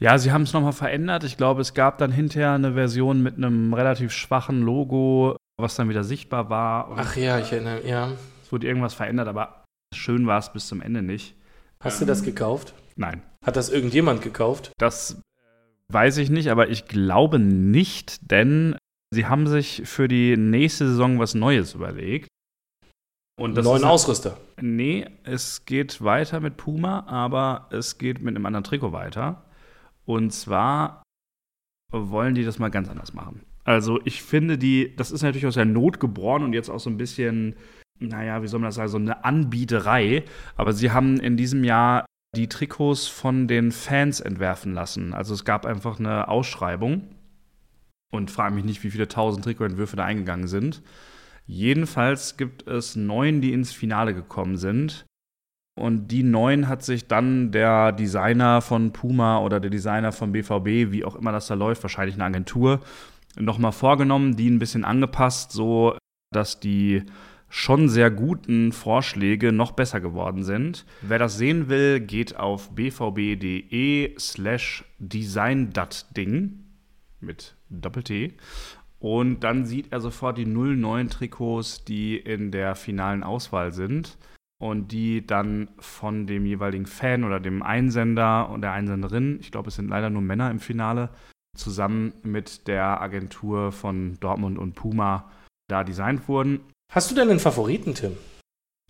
Ja, sie haben es nochmal verändert. Ich glaube, es gab dann hinterher eine Version mit einem relativ schwachen Logo, was dann wieder sichtbar war. Ach ja, ich erinnere, ja. Es wurde irgendwas verändert, aber schön war es bis zum Ende nicht. Hast du das gekauft? Nein. Hat das irgendjemand gekauft? Das äh, weiß ich nicht, aber ich glaube nicht, denn sie haben sich für die nächste Saison was Neues überlegt. Und das Neuen Ausrüster. Nee, es geht weiter mit Puma, aber es geht mit einem anderen Trikot weiter. Und zwar wollen die das mal ganz anders machen. Also ich finde die, das ist natürlich aus der Not geboren und jetzt auch so ein bisschen, naja, wie soll man das sagen, so eine Anbieterei. Aber sie haben in diesem Jahr die Trikots von den Fans entwerfen lassen. Also es gab einfach eine Ausschreibung und frage mich nicht, wie viele tausend Trikotentwürfe da eingegangen sind. Jedenfalls gibt es neun, die ins Finale gekommen sind. Und die neun hat sich dann der Designer von Puma oder der Designer von BVB, wie auch immer das da läuft, wahrscheinlich eine Agentur, nochmal vorgenommen, die ein bisschen angepasst, so dass die schon sehr guten Vorschläge noch besser geworden sind. Wer das sehen will, geht auf bvb.de slash designdatding mit Doppel-T und dann sieht er sofort die 09 Trikots, die in der finalen Auswahl sind und die dann von dem jeweiligen Fan oder dem Einsender und der Einsenderin, ich glaube, es sind leider nur Männer im Finale, zusammen mit der Agentur von Dortmund und Puma da designt wurden. Hast du denn einen Favoriten, Tim?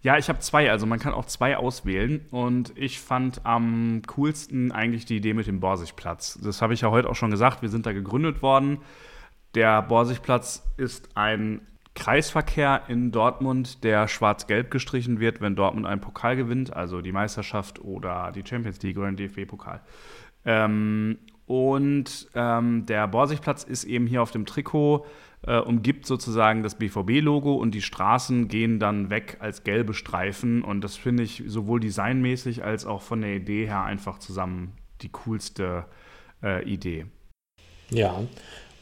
Ja, ich habe zwei, also man kann auch zwei auswählen und ich fand am coolsten eigentlich die Idee mit dem Borsigplatz. Das habe ich ja heute auch schon gesagt, wir sind da gegründet worden. Der Borsigplatz ist ein Kreisverkehr in Dortmund, der schwarz-gelb gestrichen wird, wenn Dortmund einen Pokal gewinnt, also die Meisterschaft oder die Champions League oder den DFB-Pokal. Ähm, und ähm, der Borsigplatz ist eben hier auf dem Trikot, äh, umgibt sozusagen das BVB-Logo und die Straßen gehen dann weg als gelbe Streifen. Und das finde ich sowohl designmäßig als auch von der Idee her einfach zusammen die coolste äh, Idee. Ja.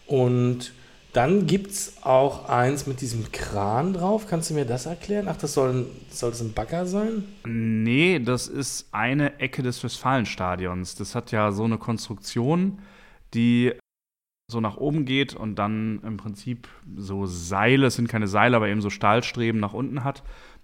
Und dann gibt es auch eins mit diesem Kran drauf. Kannst du mir das erklären? Ach, das soll, ein- soll das ein Bagger sein? Nee, das ist eine Ecke des Westfalenstadions. Das hat ja so eine Konstruktion, die so nach oben geht und dann im Prinzip so Seile, es sind keine Seile, aber eben so Stahlstreben nach unten hat.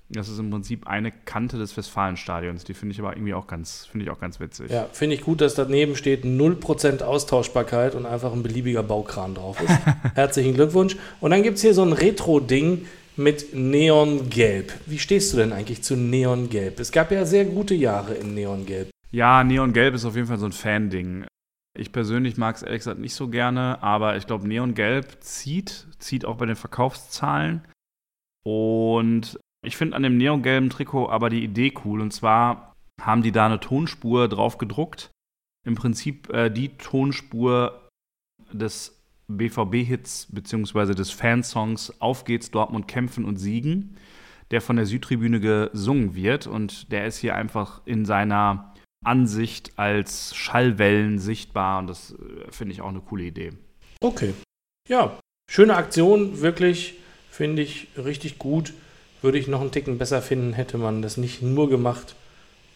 Das ist im Prinzip eine Kante des Westfalenstadions. Die finde ich aber irgendwie auch ganz, finde ich auch ganz witzig. Ja, finde ich gut, dass daneben steht 0% Austauschbarkeit und einfach ein beliebiger Baukran drauf ist. Herzlichen Glückwunsch. Und dann gibt es hier so ein Retro-Ding mit Neongelb. Wie stehst du denn eigentlich zu Neongelb? Es gab ja sehr gute Jahre in Neongelb. Ja, Neongelb ist auf jeden Fall so ein Fan-Ding. Ich persönlich mag es ehrlich gesagt nicht so gerne, aber ich glaube, Neongelb zieht, zieht auch bei den Verkaufszahlen. Und ich finde an dem neongelben Trikot aber die Idee cool. Und zwar haben die da eine Tonspur drauf gedruckt. Im Prinzip äh, die Tonspur des BVB-Hits bzw. des Fansongs Auf geht's Dortmund kämpfen und siegen, der von der Südtribüne gesungen wird. Und der ist hier einfach in seiner Ansicht als Schallwellen sichtbar. Und das äh, finde ich auch eine coole Idee. Okay. Ja, schöne Aktion, wirklich, finde ich richtig gut. Würde ich noch einen Ticken besser finden, hätte man das nicht nur gemacht,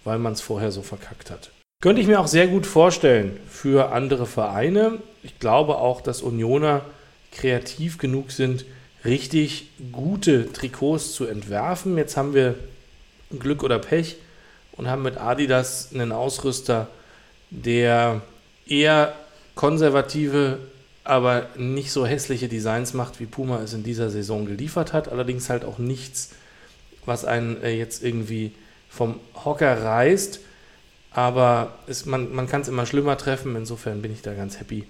weil man es vorher so verkackt hat. Könnte ich mir auch sehr gut vorstellen für andere Vereine. Ich glaube auch, dass Unioner kreativ genug sind, richtig gute Trikots zu entwerfen. Jetzt haben wir Glück oder Pech und haben mit Adidas einen Ausrüster, der eher konservative, aber nicht so hässliche Designs macht, wie Puma es in dieser Saison geliefert hat. Allerdings halt auch nichts, was einen äh, jetzt irgendwie vom Hocker reißt. Aber es, man, man kann es immer schlimmer treffen. Insofern bin ich da ganz happy,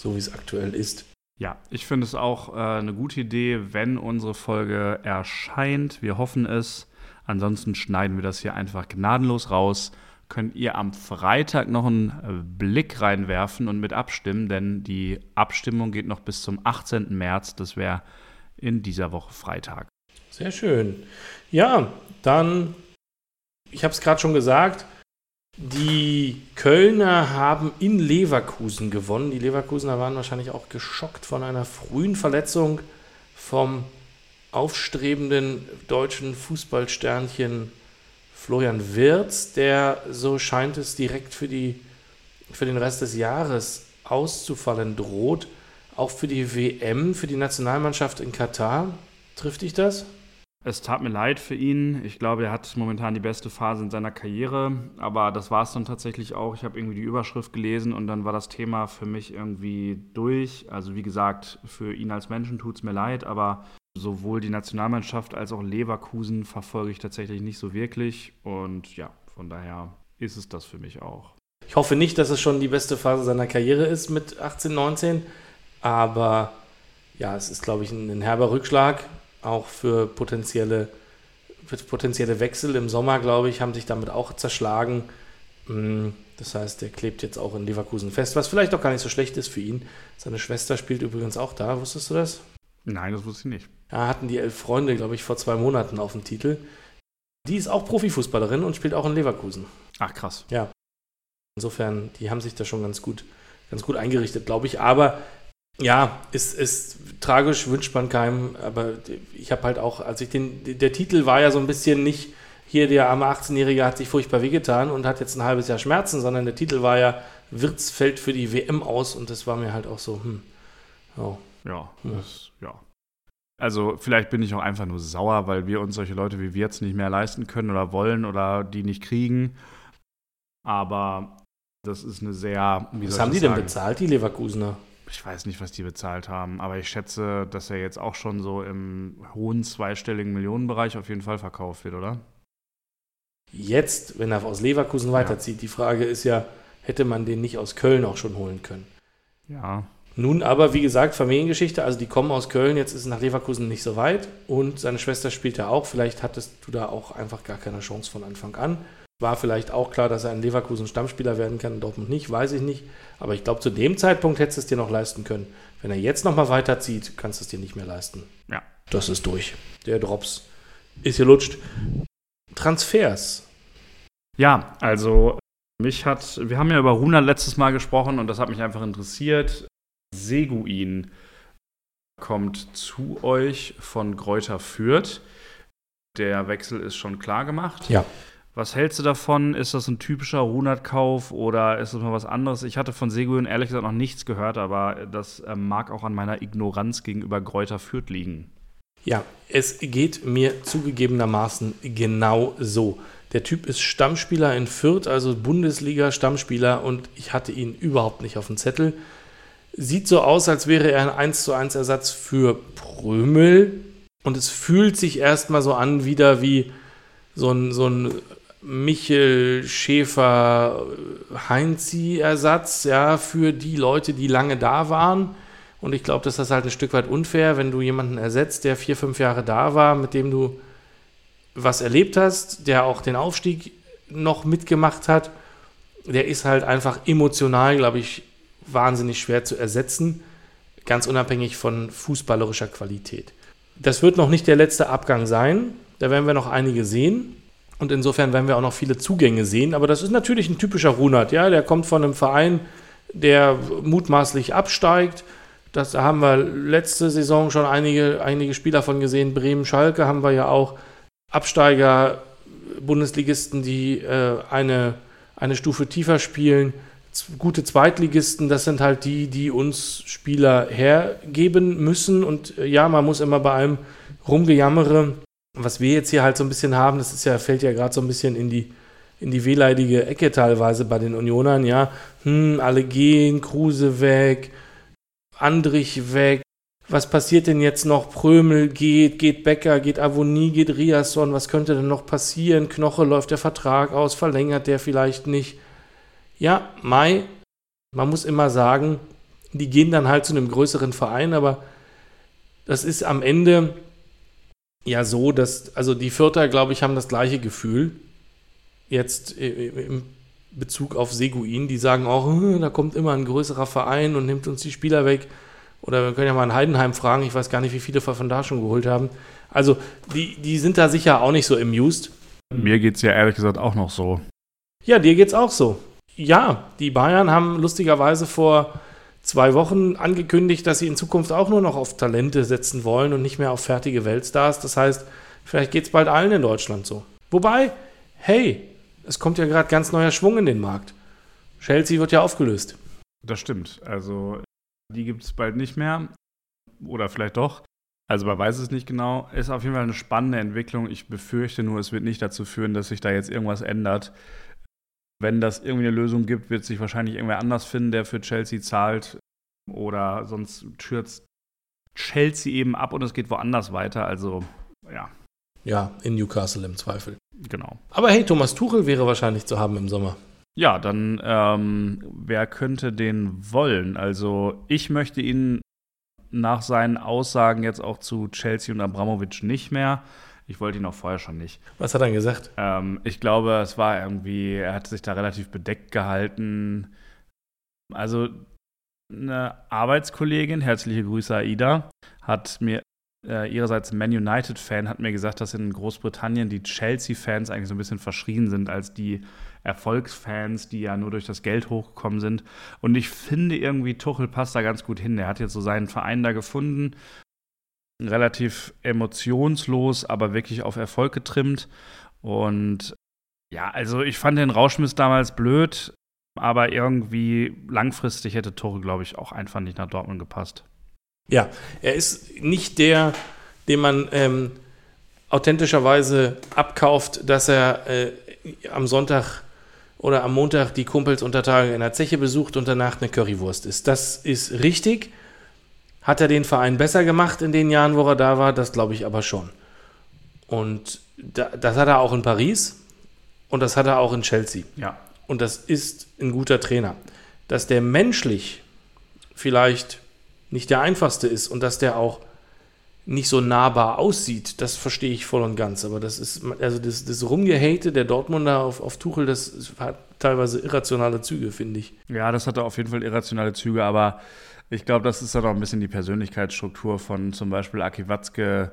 so wie es aktuell ist. Ja, ich finde es auch äh, eine gute Idee, wenn unsere Folge erscheint. Wir hoffen es. Ansonsten schneiden wir das hier einfach gnadenlos raus. Könnt ihr am Freitag noch einen äh, Blick reinwerfen und mit abstimmen, denn die Abstimmung geht noch bis zum 18. März. Das wäre in dieser Woche Freitag. Sehr schön. Ja, dann, ich habe es gerade schon gesagt, die Kölner haben in Leverkusen gewonnen. Die Leverkusener waren wahrscheinlich auch geschockt von einer frühen Verletzung vom aufstrebenden deutschen Fußballsternchen Florian Wirz, der, so scheint es, direkt für, die, für den Rest des Jahres auszufallen droht. Auch für die WM, für die Nationalmannschaft in Katar. Trifft dich das? Es tat mir leid für ihn. Ich glaube, er hat momentan die beste Phase in seiner Karriere. Aber das war es dann tatsächlich auch. Ich habe irgendwie die Überschrift gelesen und dann war das Thema für mich irgendwie durch. Also wie gesagt, für ihn als Menschen tut es mir leid, aber sowohl die Nationalmannschaft als auch Leverkusen verfolge ich tatsächlich nicht so wirklich. Und ja, von daher ist es das für mich auch. Ich hoffe nicht, dass es schon die beste Phase seiner Karriere ist mit 18, 19. Aber ja, es ist, glaube ich, ein, ein herber Rückschlag auch für potenzielle, für potenzielle Wechsel im Sommer, glaube ich, haben sich damit auch zerschlagen. Mm, das heißt, der klebt jetzt auch in Leverkusen fest, was vielleicht auch gar nicht so schlecht ist für ihn. Seine Schwester spielt übrigens auch da, wusstest du das? Nein, das wusste ich nicht. Ja, hatten die elf Freunde, glaube ich, vor zwei Monaten auf dem Titel. Die ist auch Profifußballerin und spielt auch in Leverkusen. Ach, krass. Ja. Insofern, die haben sich da schon ganz gut, ganz gut eingerichtet, glaube ich. Aber ja, ist, ist tragisch, wünscht man keinem, aber ich habe halt auch, als ich den, der Titel war ja so ein bisschen nicht, hier der arme 18-Jährige hat sich furchtbar wehgetan und hat jetzt ein halbes Jahr Schmerzen, sondern der Titel war ja, Wirtz fällt für die WM aus und das war mir halt auch so, hm, oh. ja, hm. Das, ja. Also vielleicht bin ich auch einfach nur sauer, weil wir uns solche Leute wie wir jetzt nicht mehr leisten können oder wollen oder die nicht kriegen. Aber das ist eine sehr. Was haben die sagen? denn bezahlt, die Leverkusener? ich weiß nicht, was die bezahlt haben, aber ich schätze, dass er jetzt auch schon so im hohen zweistelligen Millionenbereich auf jeden Fall verkauft wird, oder? Jetzt, wenn er aus Leverkusen weiterzieht, ja. die Frage ist ja, hätte man den nicht aus Köln auch schon holen können? Ja. Nun aber, wie gesagt, Familiengeschichte, also die kommen aus Köln, jetzt ist es nach Leverkusen nicht so weit und seine Schwester spielt ja auch, vielleicht hattest du da auch einfach gar keine Chance von Anfang an. War vielleicht auch klar, dass er ein Leverkusen Stammspieler werden kann, Dortmund nicht, weiß ich nicht. Aber ich glaube, zu dem Zeitpunkt hättest du es dir noch leisten können. Wenn er jetzt nochmal weiterzieht, kannst du es dir nicht mehr leisten. Ja. Das ist durch. Der Drops ist gelutscht. Transfers. Ja, also mich hat, wir haben ja über Runa letztes Mal gesprochen und das hat mich einfach interessiert. Seguin kommt zu euch von Gräuter Fürth. Der Wechsel ist schon klar gemacht. Ja. Was hältst du davon? Ist das ein typischer Runert-Kauf oder ist das mal was anderes? Ich hatte von Seguin ehrlich gesagt noch nichts gehört, aber das äh, mag auch an meiner Ignoranz gegenüber Gräuter Fürth liegen. Ja, es geht mir zugegebenermaßen genau so. Der Typ ist Stammspieler in Fürth, also Bundesliga-Stammspieler und ich hatte ihn überhaupt nicht auf dem Zettel. Sieht so aus, als wäre er ein 1 zu 1 Ersatz für Prömel. Und es fühlt sich erstmal so an, wieder wie so ein, so ein Michel Schäfer Heinzi-Ersatz, ja, für die Leute, die lange da waren. Und ich glaube, dass das halt ein Stück weit unfair, wenn du jemanden ersetzt, der vier, fünf Jahre da war, mit dem du was erlebt hast, der auch den Aufstieg noch mitgemacht hat. Der ist halt einfach emotional, glaube ich, wahnsinnig schwer zu ersetzen, ganz unabhängig von fußballerischer Qualität. Das wird noch nicht der letzte Abgang sein. Da werden wir noch einige sehen. Und insofern werden wir auch noch viele Zugänge sehen. Aber das ist natürlich ein typischer Runert. Ja? Der kommt von einem Verein, der mutmaßlich absteigt. Das, da haben wir letzte Saison schon einige, einige Spieler von gesehen. Bremen, Schalke haben wir ja auch. Absteiger, Bundesligisten, die äh, eine, eine Stufe tiefer spielen. Gute Zweitligisten, das sind halt die, die uns Spieler hergeben müssen. Und äh, ja, man muss immer bei allem rumgejammere was wir jetzt hier halt so ein bisschen haben, das ist ja, fällt ja gerade so ein bisschen in die, in die wehleidige Ecke teilweise bei den Unionern, ja. Hm, alle gehen, Kruse weg, Andrich weg. Was passiert denn jetzt noch? Prömel geht, geht Becker, geht Avonie, geht Riasson. Was könnte denn noch passieren? Knoche läuft der Vertrag aus, verlängert der vielleicht nicht. Ja, Mai, man muss immer sagen, die gehen dann halt zu einem größeren Verein, aber das ist am Ende ja so, dass, also die Vierter, glaube ich, haben das gleiche Gefühl. Jetzt im Bezug auf Seguin, die sagen auch, da kommt immer ein größerer Verein und nimmt uns die Spieler weg. Oder wir können ja mal in Heidenheim fragen, ich weiß gar nicht, wie viele wir von da schon geholt haben. Also, die, die sind da sicher auch nicht so amused. Mir geht es ja ehrlich gesagt auch noch so. Ja, dir geht's auch so. Ja, die Bayern haben lustigerweise vor zwei Wochen angekündigt, dass sie in Zukunft auch nur noch auf Talente setzen wollen und nicht mehr auf fertige Weltstars. Das heißt, vielleicht geht es bald allen in Deutschland so. Wobei, hey, es kommt ja gerade ganz neuer Schwung in den Markt. Chelsea wird ja aufgelöst. Das stimmt. Also, die gibt es bald nicht mehr. Oder vielleicht doch. Also man weiß es nicht genau. Ist auf jeden Fall eine spannende Entwicklung. Ich befürchte nur, es wird nicht dazu führen, dass sich da jetzt irgendwas ändert. Wenn das irgendwie eine Lösung gibt, wird sich wahrscheinlich irgendwer anders finden, der für Chelsea zahlt. Oder sonst schürzt Chelsea eben ab und es geht woanders weiter. Also, ja. Ja, in Newcastle im Zweifel. Genau. Aber hey, Thomas Tuchel wäre wahrscheinlich zu haben im Sommer. Ja, dann ähm, wer könnte den wollen? Also ich möchte ihn nach seinen Aussagen jetzt auch zu Chelsea und Abramovic nicht mehr. Ich wollte ihn auch vorher schon nicht. Was hat er gesagt? Ähm, ich glaube, es war irgendwie, er hat sich da relativ bedeckt gehalten. Also eine Arbeitskollegin, herzliche Grüße Aida, hat mir äh, ihrerseits Man United-Fan, hat mir gesagt, dass in Großbritannien die Chelsea-Fans eigentlich so ein bisschen verschrien sind als die Erfolgsfans, die ja nur durch das Geld hochgekommen sind. Und ich finde irgendwie, Tuchel passt da ganz gut hin. Er hat jetzt so seinen Verein da gefunden relativ emotionslos, aber wirklich auf Erfolg getrimmt. Und ja, also ich fand den Rauschmiss damals blöd, aber irgendwie langfristig hätte Tore, glaube ich, auch einfach nicht nach Dortmund gepasst. Ja, er ist nicht der, den man ähm, authentischerweise abkauft, dass er äh, am Sonntag oder am Montag die Kumpels unter Tage in der Zeche besucht und danach eine Currywurst isst. Das ist richtig. Hat er den Verein besser gemacht in den Jahren, wo er da war? Das glaube ich aber schon. Und da, das hat er auch in Paris und das hat er auch in Chelsea. Ja. Und das ist ein guter Trainer. Dass der menschlich vielleicht nicht der einfachste ist und dass der auch nicht so nahbar aussieht, das verstehe ich voll und ganz. Aber das ist, also das, das Rumgehate der Dortmunder auf, auf Tuchel, das hat teilweise irrationale Züge, finde ich. Ja, das hatte auf jeden Fall irrationale Züge, aber ich glaube, das ist dann auch ein bisschen die Persönlichkeitsstruktur von zum Beispiel Aki Watzke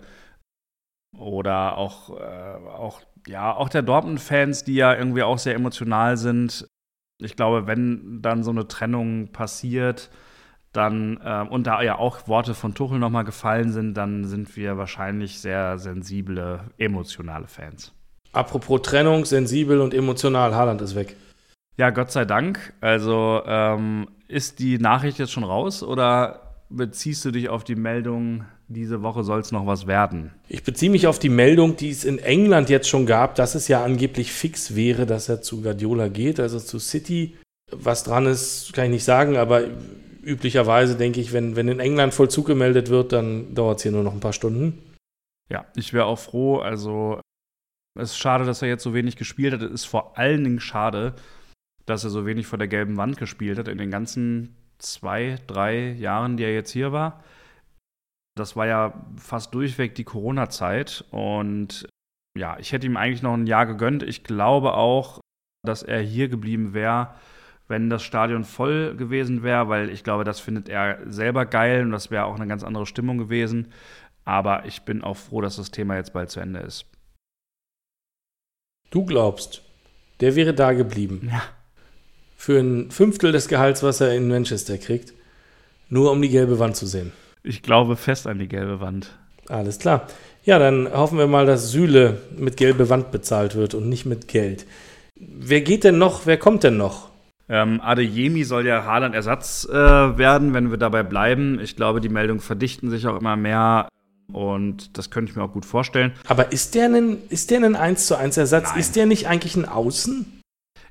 oder auch, äh, auch, ja, auch der Dortmund-Fans, die ja irgendwie auch sehr emotional sind. Ich glaube, wenn dann so eine Trennung passiert, dann äh, und da ja auch Worte von Tuchel nochmal gefallen sind, dann sind wir wahrscheinlich sehr sensible, emotionale Fans. Apropos Trennung, sensibel und emotional, Haaland ist weg. Ja, Gott sei Dank. Also ähm, ist die Nachricht jetzt schon raus oder beziehst du dich auf die Meldung, diese Woche soll es noch was werden? Ich beziehe mich auf die Meldung, die es in England jetzt schon gab, dass es ja angeblich fix wäre, dass er zu Guardiola geht, also zu City. Was dran ist, kann ich nicht sagen, aber üblicherweise denke ich, wenn, wenn in England Vollzug gemeldet wird, dann dauert es hier nur noch ein paar Stunden. Ja, ich wäre auch froh. Also, es ist schade, dass er jetzt so wenig gespielt hat. Es ist vor allen Dingen schade, dass er so wenig vor der gelben Wand gespielt hat in den ganzen zwei, drei Jahren, die er jetzt hier war. Das war ja fast durchweg die Corona-Zeit. Und ja, ich hätte ihm eigentlich noch ein Jahr gegönnt. Ich glaube auch, dass er hier geblieben wäre, wenn das Stadion voll gewesen wäre, weil ich glaube, das findet er selber geil und das wäre auch eine ganz andere Stimmung gewesen. Aber ich bin auch froh, dass das Thema jetzt bald zu Ende ist. Du glaubst, der wäre da geblieben. Ja. Für ein Fünftel des Gehalts, was er in Manchester kriegt. Nur um die gelbe Wand zu sehen. Ich glaube fest an die gelbe Wand. Alles klar. Ja, dann hoffen wir mal, dass Süle mit gelbe Wand bezahlt wird und nicht mit Geld. Wer geht denn noch? Wer kommt denn noch? Ähm, Adeyemi soll ja Haaland Ersatz äh, werden, wenn wir dabei bleiben. Ich glaube, die Meldungen verdichten sich auch immer mehr und das könnte ich mir auch gut vorstellen. Aber ist der ein, ist der ein 1 zu 1 Ersatz? Nein. Ist der nicht eigentlich ein Außen?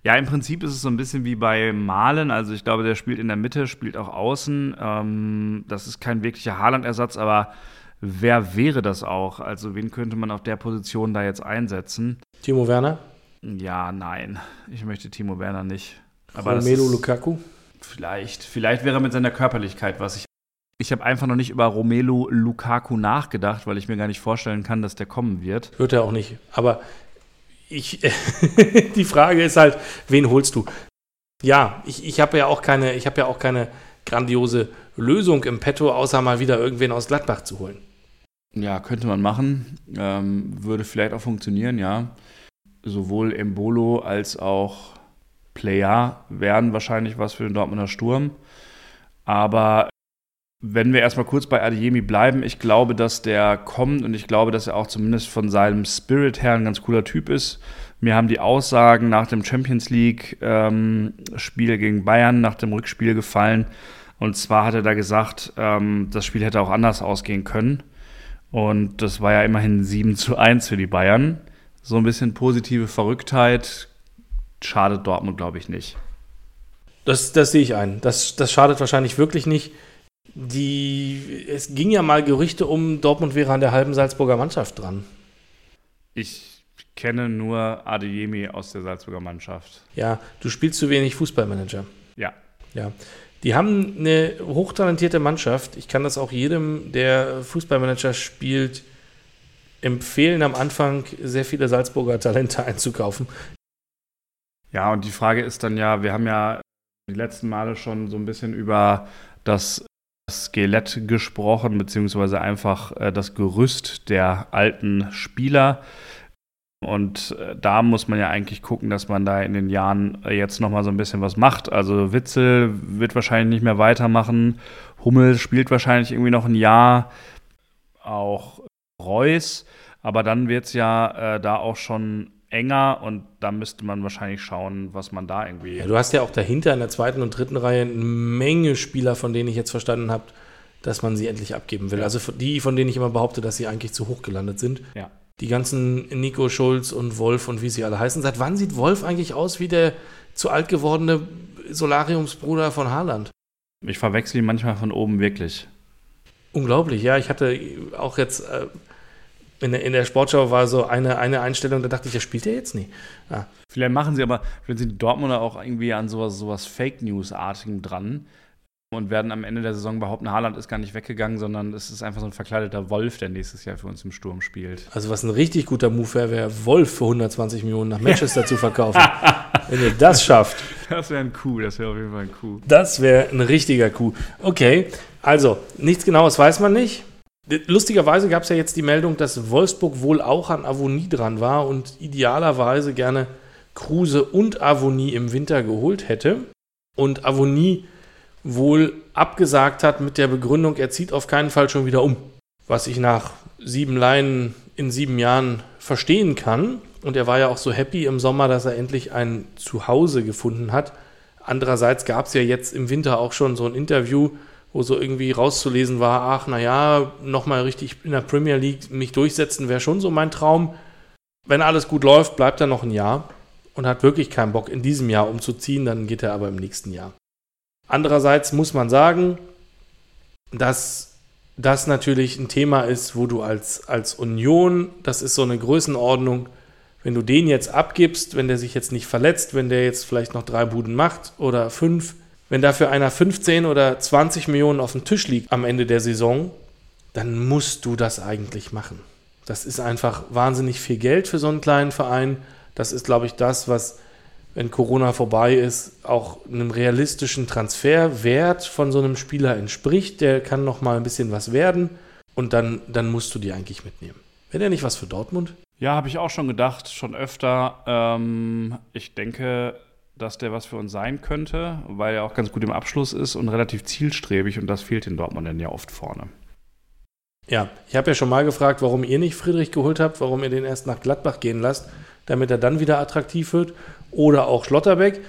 Ja, im Prinzip ist es so ein bisschen wie bei Malen. Also ich glaube, der spielt in der Mitte, spielt auch außen. Ähm, das ist kein wirklicher Haaland-Ersatz, aber wer wäre das auch? Also wen könnte man auf der Position da jetzt einsetzen? Timo Werner? Ja, nein. Ich möchte Timo Werner nicht. Aber Romelu Lukaku? Vielleicht. Vielleicht wäre mit seiner Körperlichkeit was. Ich, ich habe einfach noch nicht über Romelu Lukaku nachgedacht, weil ich mir gar nicht vorstellen kann, dass der kommen wird. Wird er auch nicht. Aber ich, die Frage ist halt, wen holst du? Ja, ich, ich habe ja auch keine, ich habe ja auch keine grandiose Lösung im Petto, außer mal wieder irgendwen aus Gladbach zu holen. Ja, könnte man machen. Ähm, würde vielleicht auch funktionieren, ja. Sowohl Embolo als auch Player wären wahrscheinlich was für den Dortmunder Sturm. Aber wenn wir erstmal kurz bei Adeyemi bleiben, ich glaube, dass der kommt und ich glaube, dass er auch zumindest von seinem Spirit her ein ganz cooler Typ ist. Mir haben die Aussagen nach dem Champions League-Spiel gegen Bayern, nach dem Rückspiel gefallen. Und zwar hat er da gesagt, ähm, das Spiel hätte auch anders ausgehen können. Und das war ja immerhin 7 zu 1 für die Bayern. So ein bisschen positive Verrücktheit schadet Dortmund, glaube ich, nicht. Das, das sehe ich ein. Das, das schadet wahrscheinlich wirklich nicht. Die, es ging ja mal Gerüchte um, Dortmund wäre an der halben Salzburger Mannschaft dran. Ich kenne nur Adeyemi aus der Salzburger Mannschaft. Ja, du spielst zu wenig Fußballmanager. Ja. Ja. Die haben eine hochtalentierte Mannschaft. Ich kann das auch jedem, der Fußballmanager spielt, empfehlen, am Anfang sehr viele Salzburger Talente einzukaufen. Ja, und die Frage ist dann ja, wir haben ja die letzten Male schon so ein bisschen über das Skelett gesprochen, beziehungsweise einfach äh, das Gerüst der alten Spieler. Und äh, da muss man ja eigentlich gucken, dass man da in den Jahren äh, jetzt noch mal so ein bisschen was macht. Also Witzel wird wahrscheinlich nicht mehr weitermachen. Hummel spielt wahrscheinlich irgendwie noch ein Jahr. Auch Reus. Aber dann wird es ja äh, da auch schon enger und da müsste man wahrscheinlich schauen, was man da irgendwie. Ja, du hast ja auch dahinter in der zweiten und dritten Reihe eine Menge Spieler, von denen ich jetzt verstanden habe, dass man sie endlich abgeben will. Ja. Also die, von denen ich immer behaupte, dass sie eigentlich zu hoch gelandet sind. Ja. Die ganzen Nico Schulz und Wolf und wie sie alle heißen. Seit wann sieht Wolf eigentlich aus wie der zu alt gewordene Solariumsbruder von Haaland? Ich verwechsel ihn manchmal von oben wirklich. Unglaublich, ja. Ich hatte auch jetzt äh, in, der, in der Sportschau war so eine, eine Einstellung, da dachte ich, ja, spielt er jetzt nicht. Ja. Vielleicht machen sie aber, vielleicht sind die Dortmunder auch irgendwie an sowas, sowas Fake News-artigem dran und werden am Ende der Saison behaupten, Haaland ist gar nicht weggegangen, sondern es ist einfach so ein verkleideter Wolf, der nächstes Jahr für uns im Sturm spielt. Also was ein richtig guter Move wäre, wäre Wolf für 120 Millionen nach Manchester zu verkaufen. Wenn ihr das schafft, Das wäre ein Coup, das wäre auf jeden Fall ein Coup. das wäre ein richtiger Coup. Okay, also nichts Genaues weiß man nicht. Lustigerweise gab es ja jetzt die Meldung, dass Wolfsburg wohl auch an Avonie dran war und idealerweise gerne Kruse und Avonie im Winter geholt hätte. Und Avonie wohl abgesagt hat mit der Begründung, er zieht auf keinen Fall schon wieder um. Was ich nach sieben Leinen in sieben Jahren verstehen kann. Und er war ja auch so happy im Sommer, dass er endlich ein Zuhause gefunden hat. Andererseits gab es ja jetzt im Winter auch schon so ein Interview, wo so irgendwie rauszulesen war, ach naja, nochmal richtig in der Premier League mich durchsetzen wäre schon so mein Traum. Wenn alles gut läuft, bleibt er noch ein Jahr und hat wirklich keinen Bock in diesem Jahr umzuziehen, dann geht er aber im nächsten Jahr. Andererseits muss man sagen, dass das natürlich ein Thema ist, wo du als, als Union, das ist so eine Größenordnung, wenn du den jetzt abgibst, wenn der sich jetzt nicht verletzt, wenn der jetzt vielleicht noch drei Buden macht oder fünf, wenn dafür einer 15 oder 20 Millionen auf dem Tisch liegt am Ende der Saison, dann musst du das eigentlich machen. Das ist einfach wahnsinnig viel Geld für so einen kleinen Verein. Das ist, glaube ich, das, was, wenn Corona vorbei ist, auch einem realistischen Transferwert von so einem Spieler entspricht. Der kann noch mal ein bisschen was werden und dann, dann musst du die eigentlich mitnehmen. Wäre der nicht was für Dortmund? Ja, habe ich auch schon gedacht, schon öfter. Ähm, ich denke, dass der was für uns sein könnte, weil er auch ganz gut im Abschluss ist und relativ zielstrebig und das fehlt in Dortmund dann ja oft vorne. Ja, ich habe ja schon mal gefragt, warum ihr nicht Friedrich geholt habt, warum ihr den erst nach Gladbach gehen lasst, damit er dann wieder attraktiv wird. Oder auch Schlotterbeck.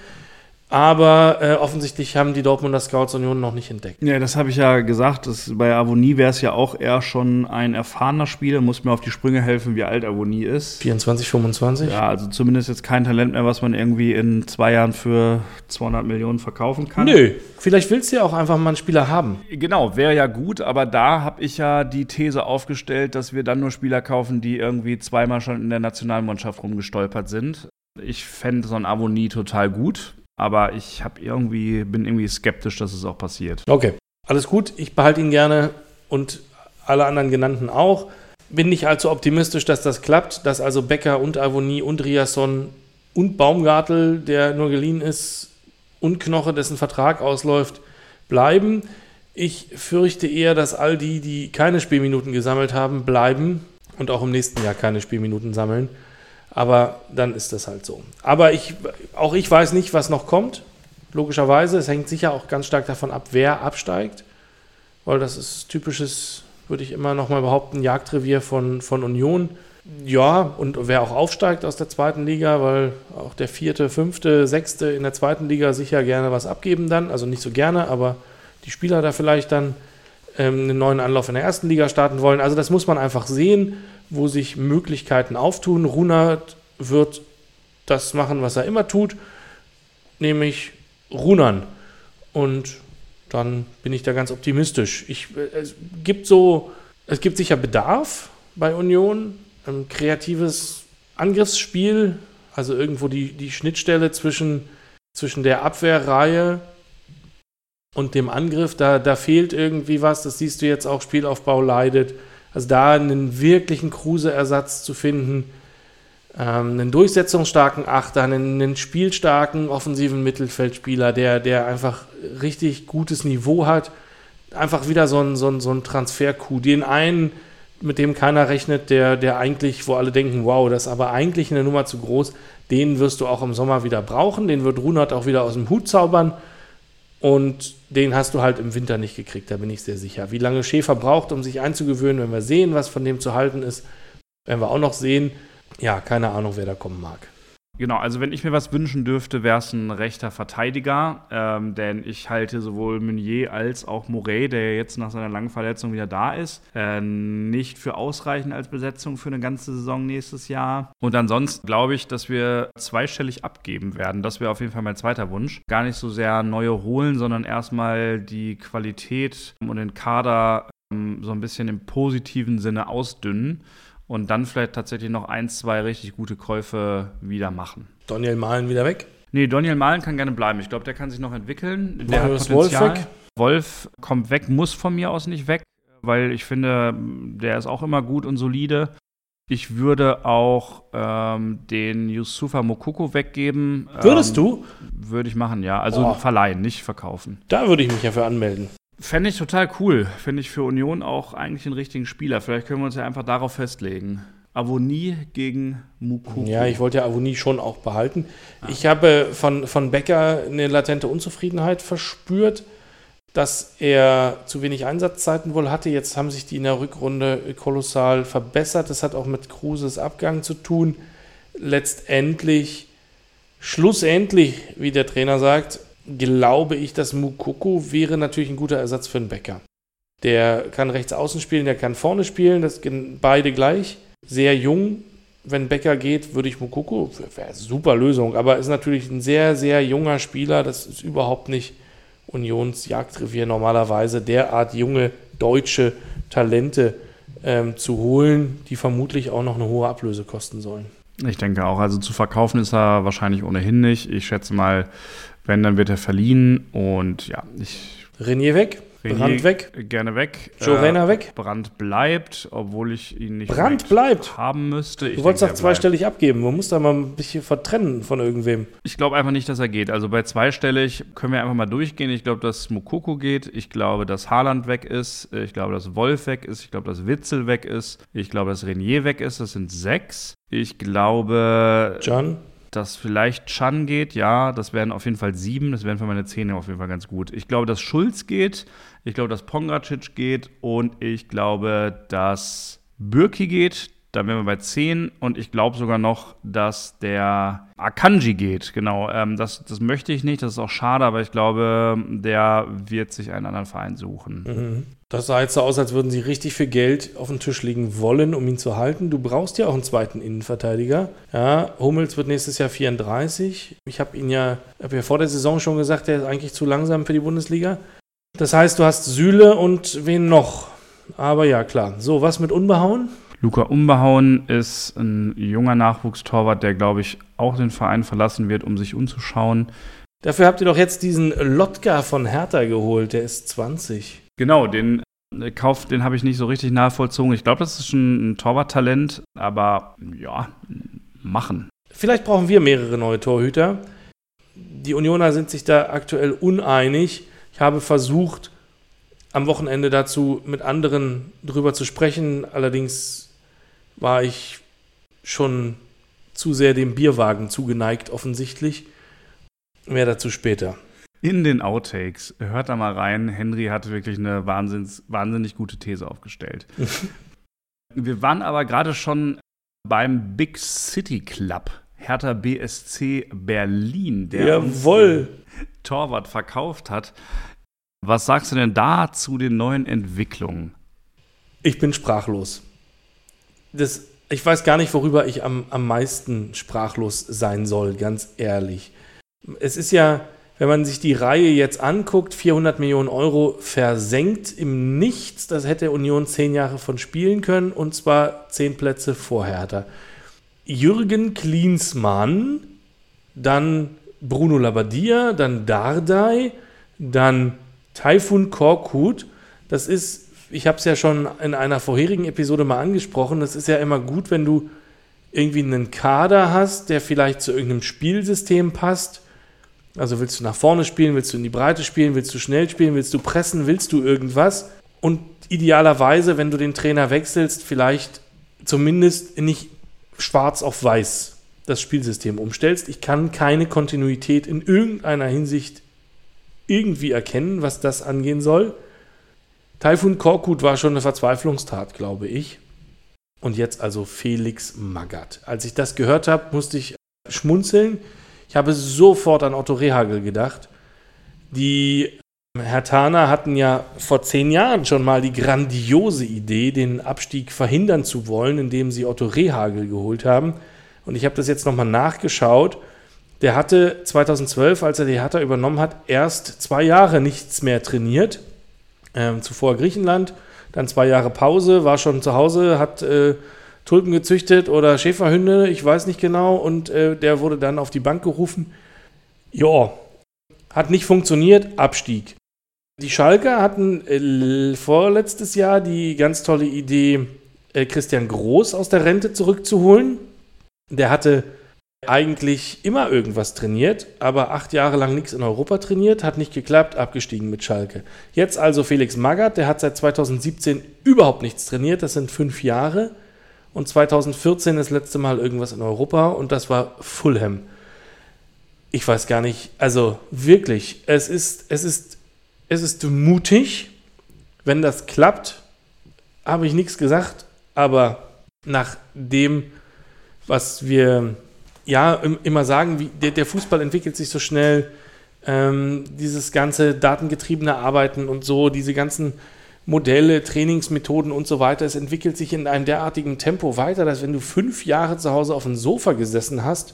Aber äh, offensichtlich haben die Dortmunder Scouts Union noch nicht entdeckt. Ja, das habe ich ja gesagt. Das, bei Avonie wäre es ja auch eher schon ein erfahrener Spieler, muss mir auf die Sprünge helfen, wie alt Avonie ist. 24, 25? Ja, also zumindest jetzt kein Talent mehr, was man irgendwie in zwei Jahren für 200 Millionen verkaufen kann. Nö, vielleicht willst du ja auch einfach mal einen Spieler haben. Genau, wäre ja gut, aber da habe ich ja die These aufgestellt, dass wir dann nur Spieler kaufen, die irgendwie zweimal schon in der Nationalmannschaft rumgestolpert sind. Ich fände so ein Avonie total gut, aber ich habe irgendwie, bin irgendwie skeptisch, dass es auch passiert. Okay, alles gut. Ich behalte ihn gerne und alle anderen genannten auch. Bin nicht allzu optimistisch, dass das klappt, dass also Becker und Avonie und Riasson und Baumgartel, der nur geliehen ist, und Knoche, dessen Vertrag ausläuft, bleiben. Ich fürchte eher, dass all die, die keine Spielminuten gesammelt haben, bleiben und auch im nächsten Jahr keine Spielminuten sammeln. Aber dann ist das halt so. Aber ich, auch ich weiß nicht, was noch kommt. Logischerweise. Es hängt sicher auch ganz stark davon ab, wer absteigt. Weil das ist typisches, würde ich immer noch mal behaupten, Jagdrevier von, von Union. Ja, und wer auch aufsteigt aus der zweiten Liga, weil auch der vierte, fünfte, sechste in der zweiten Liga sicher gerne was abgeben dann. Also nicht so gerne, aber die Spieler da vielleicht dann ähm, einen neuen Anlauf in der ersten Liga starten wollen. Also das muss man einfach sehen, wo sich Möglichkeiten auftun. Runert wird das machen, was er immer tut, nämlich runern. Und dann bin ich da ganz optimistisch. Ich, äh, es gibt so, es gibt sicher Bedarf bei Union, ein kreatives Angriffsspiel, also irgendwo die, die Schnittstelle zwischen, zwischen der Abwehrreihe und dem Angriff, da, da fehlt irgendwie was. Das siehst du jetzt auch, Spielaufbau leidet. Also da einen wirklichen Kruse-Ersatz zu finden, ähm, einen durchsetzungsstarken Achter, einen, einen, spielstarken offensiven Mittelfeldspieler, der, der einfach richtig gutes Niveau hat. Einfach wieder so ein, so ein, so ein Transfer-Coup. Den einen, mit dem keiner rechnet, der, der eigentlich, wo alle denken, wow, das ist aber eigentlich eine Nummer zu groß, den wirst du auch im Sommer wieder brauchen. Den wird Runert auch wieder aus dem Hut zaubern. Und den hast du halt im Winter nicht gekriegt, da bin ich sehr sicher. Wie lange Schäfer braucht, um sich einzugewöhnen, wenn wir sehen, was von dem zu halten ist, werden wir auch noch sehen. Ja, keine Ahnung, wer da kommen mag. Genau, also wenn ich mir was wünschen dürfte, wäre es ein rechter Verteidiger, ähm, denn ich halte sowohl Meunier als auch Moret, der jetzt nach seiner langen Verletzung wieder da ist, äh, nicht für ausreichend als Besetzung für eine ganze Saison nächstes Jahr. Und ansonsten glaube ich, dass wir zweistellig abgeben werden. Das wäre auf jeden Fall mein zweiter Wunsch. Gar nicht so sehr neue holen, sondern erstmal die Qualität und den Kader ähm, so ein bisschen im positiven Sinne ausdünnen und dann vielleicht tatsächlich noch ein, zwei richtig gute Käufe wieder machen. Daniel Mahlen wieder weg? Nee, Daniel Mahlen kann gerne bleiben. Ich glaube, der kann sich noch entwickeln. Der hat Potenzial. Wolf weg? Wolf kommt weg, muss von mir aus nicht weg, weil ich finde, der ist auch immer gut und solide. Ich würde auch ähm, den Yusufa Mokoko weggeben. Würdest ähm, du? Würde ich machen, ja. Also oh. verleihen, nicht verkaufen. Da würde ich mich ja für anmelden. Fände ich total cool. Fände ich für Union auch eigentlich einen richtigen Spieler. Vielleicht können wir uns ja einfach darauf festlegen. Avonie gegen Mukoko. Ja, ich wollte ja Avonie schon auch behalten. Ah. Ich habe von, von Becker eine latente Unzufriedenheit verspürt, dass er zu wenig Einsatzzeiten wohl hatte. Jetzt haben sich die in der Rückrunde kolossal verbessert. Das hat auch mit Kruses Abgang zu tun. Letztendlich, schlussendlich, wie der Trainer sagt, glaube ich, dass Mukoko wäre natürlich ein guter Ersatz für einen Bäcker. Der kann rechts außen spielen, der kann vorne spielen, das beide gleich. Sehr jung. Wenn Becker geht, würde ich Mukoko, wäre super Lösung, aber ist natürlich ein sehr, sehr junger Spieler. Das ist überhaupt nicht Unionsjagdrevier normalerweise. Derart junge Deutsche Talente ähm, zu holen, die vermutlich auch noch eine hohe Ablöse kosten sollen. Ich denke auch. Also zu verkaufen ist er wahrscheinlich ohnehin nicht. Ich schätze mal, wenn, dann wird er verliehen. Und ja, ich. Renier weg, Renier Brand weg, Gerne weg. Joe Rayner weg. Brand bleibt, obwohl ich ihn nicht Brand bleibt. haben müsste. Ich Du wolltest doch bleibt. zweistellig abgeben. Man muss da mal ein bisschen vertrennen von irgendwem. Ich glaube einfach nicht, dass er geht. Also bei zweistellig können wir einfach mal durchgehen. Ich glaube, dass Mokoko geht. Ich glaube, dass Haaland weg ist. Ich glaube, dass Wolf weg ist. Ich glaube, dass Witzel weg ist. Ich glaube, dass Renier weg ist. Das sind sechs. Ich glaube, John? Dass vielleicht Chan geht. Ja, das wären auf jeden Fall sieben. Das wären für meine Zähne auf jeden Fall ganz gut. Ich glaube, dass Schulz geht. Ich glaube, dass Pongracic geht. Und ich glaube, dass Bürki geht. Dann wären wir bei 10 und ich glaube sogar noch, dass der Akanji geht. Genau, ähm, das, das möchte ich nicht, das ist auch schade, aber ich glaube, der wird sich einen anderen Verein suchen. Das sah jetzt so aus, als würden sie richtig viel Geld auf den Tisch legen wollen, um ihn zu halten. Du brauchst ja auch einen zweiten Innenverteidiger. Ja, Hummels wird nächstes Jahr 34. Ich habe ihn ja, habe ja vor der Saison schon gesagt, der ist eigentlich zu langsam für die Bundesliga. Das heißt, du hast Süle und wen noch? Aber ja, klar. So, was mit Unbehauen? Luca Umbehauen ist ein junger Nachwuchstorwart, der, glaube ich, auch den Verein verlassen wird, um sich umzuschauen. Dafür habt ihr doch jetzt diesen Lotka von Hertha geholt. Der ist 20. Genau, den äh, Kauf, den habe ich nicht so richtig nachvollzogen. Ich glaube, das ist schon ein Torwarttalent, aber ja, machen. Vielleicht brauchen wir mehrere neue Torhüter. Die Unioner sind sich da aktuell uneinig. Ich habe versucht, am Wochenende dazu mit anderen drüber zu sprechen. Allerdings war ich schon zu sehr dem Bierwagen zugeneigt, offensichtlich. Mehr dazu später. In den Outtakes, hört da mal rein, Henry hat wirklich eine wahnsinns, wahnsinnig gute These aufgestellt. Wir waren aber gerade schon beim Big City Club, Hertha BSC Berlin, der uns Jawohl! den Torwart verkauft hat. Was sagst du denn da zu den neuen Entwicklungen? Ich bin sprachlos. Das, ich weiß gar nicht, worüber ich am, am meisten sprachlos sein soll, ganz ehrlich. Es ist ja, wenn man sich die Reihe jetzt anguckt, 400 Millionen Euro versenkt im Nichts. Das hätte Union zehn Jahre von spielen können und zwar zehn Plätze vor Hertha. Jürgen Klinsmann, dann Bruno Labbadia, dann Dardai, dann Taifun Korkut. Das ist, ich habe es ja schon in einer vorherigen Episode mal angesprochen, das ist ja immer gut, wenn du irgendwie einen Kader hast, der vielleicht zu irgendeinem Spielsystem passt. Also willst du nach vorne spielen, willst du in die Breite spielen, willst du schnell spielen, willst du pressen, willst du irgendwas? Und idealerweise, wenn du den Trainer wechselst, vielleicht zumindest nicht schwarz auf weiß das Spielsystem umstellst. Ich kann keine Kontinuität in irgendeiner Hinsicht irgendwie erkennen, was das angehen soll. Taifun Korkut war schon eine Verzweiflungstat, glaube ich. Und jetzt also Felix Magath. Als ich das gehört habe, musste ich schmunzeln. Ich habe sofort an Otto Rehagel gedacht. Die Hertaner hatten ja vor zehn Jahren schon mal die grandiose Idee, den Abstieg verhindern zu wollen, indem sie Otto Rehagel geholt haben. Und ich habe das jetzt nochmal nachgeschaut. Der hatte 2012, als er die Hertha übernommen hat, erst zwei Jahre nichts mehr trainiert. Ähm, zuvor Griechenland, dann zwei Jahre Pause, war schon zu Hause, hat äh, Tulpen gezüchtet oder Schäferhunde, ich weiß nicht genau. Und äh, der wurde dann auf die Bank gerufen. Ja, hat nicht funktioniert, Abstieg. Die Schalker hatten äh, vorletztes Jahr die ganz tolle Idee, äh, Christian Groß aus der Rente zurückzuholen. Der hatte eigentlich immer irgendwas trainiert, aber acht Jahre lang nichts in Europa trainiert, hat nicht geklappt, abgestiegen mit Schalke. Jetzt also Felix Magath, der hat seit 2017 überhaupt nichts trainiert, das sind fünf Jahre. Und 2014 das letzte Mal irgendwas in Europa und das war Fulham. Ich weiß gar nicht, also wirklich, es ist, es ist, es ist mutig. Wenn das klappt, habe ich nichts gesagt, aber nach dem, was wir ja im- immer sagen, wie, der, der Fußball entwickelt sich so schnell, ähm, dieses ganze datengetriebene Arbeiten und so, diese ganzen Modelle, Trainingsmethoden und so weiter, es entwickelt sich in einem derartigen Tempo weiter, dass wenn du fünf Jahre zu Hause auf dem Sofa gesessen hast,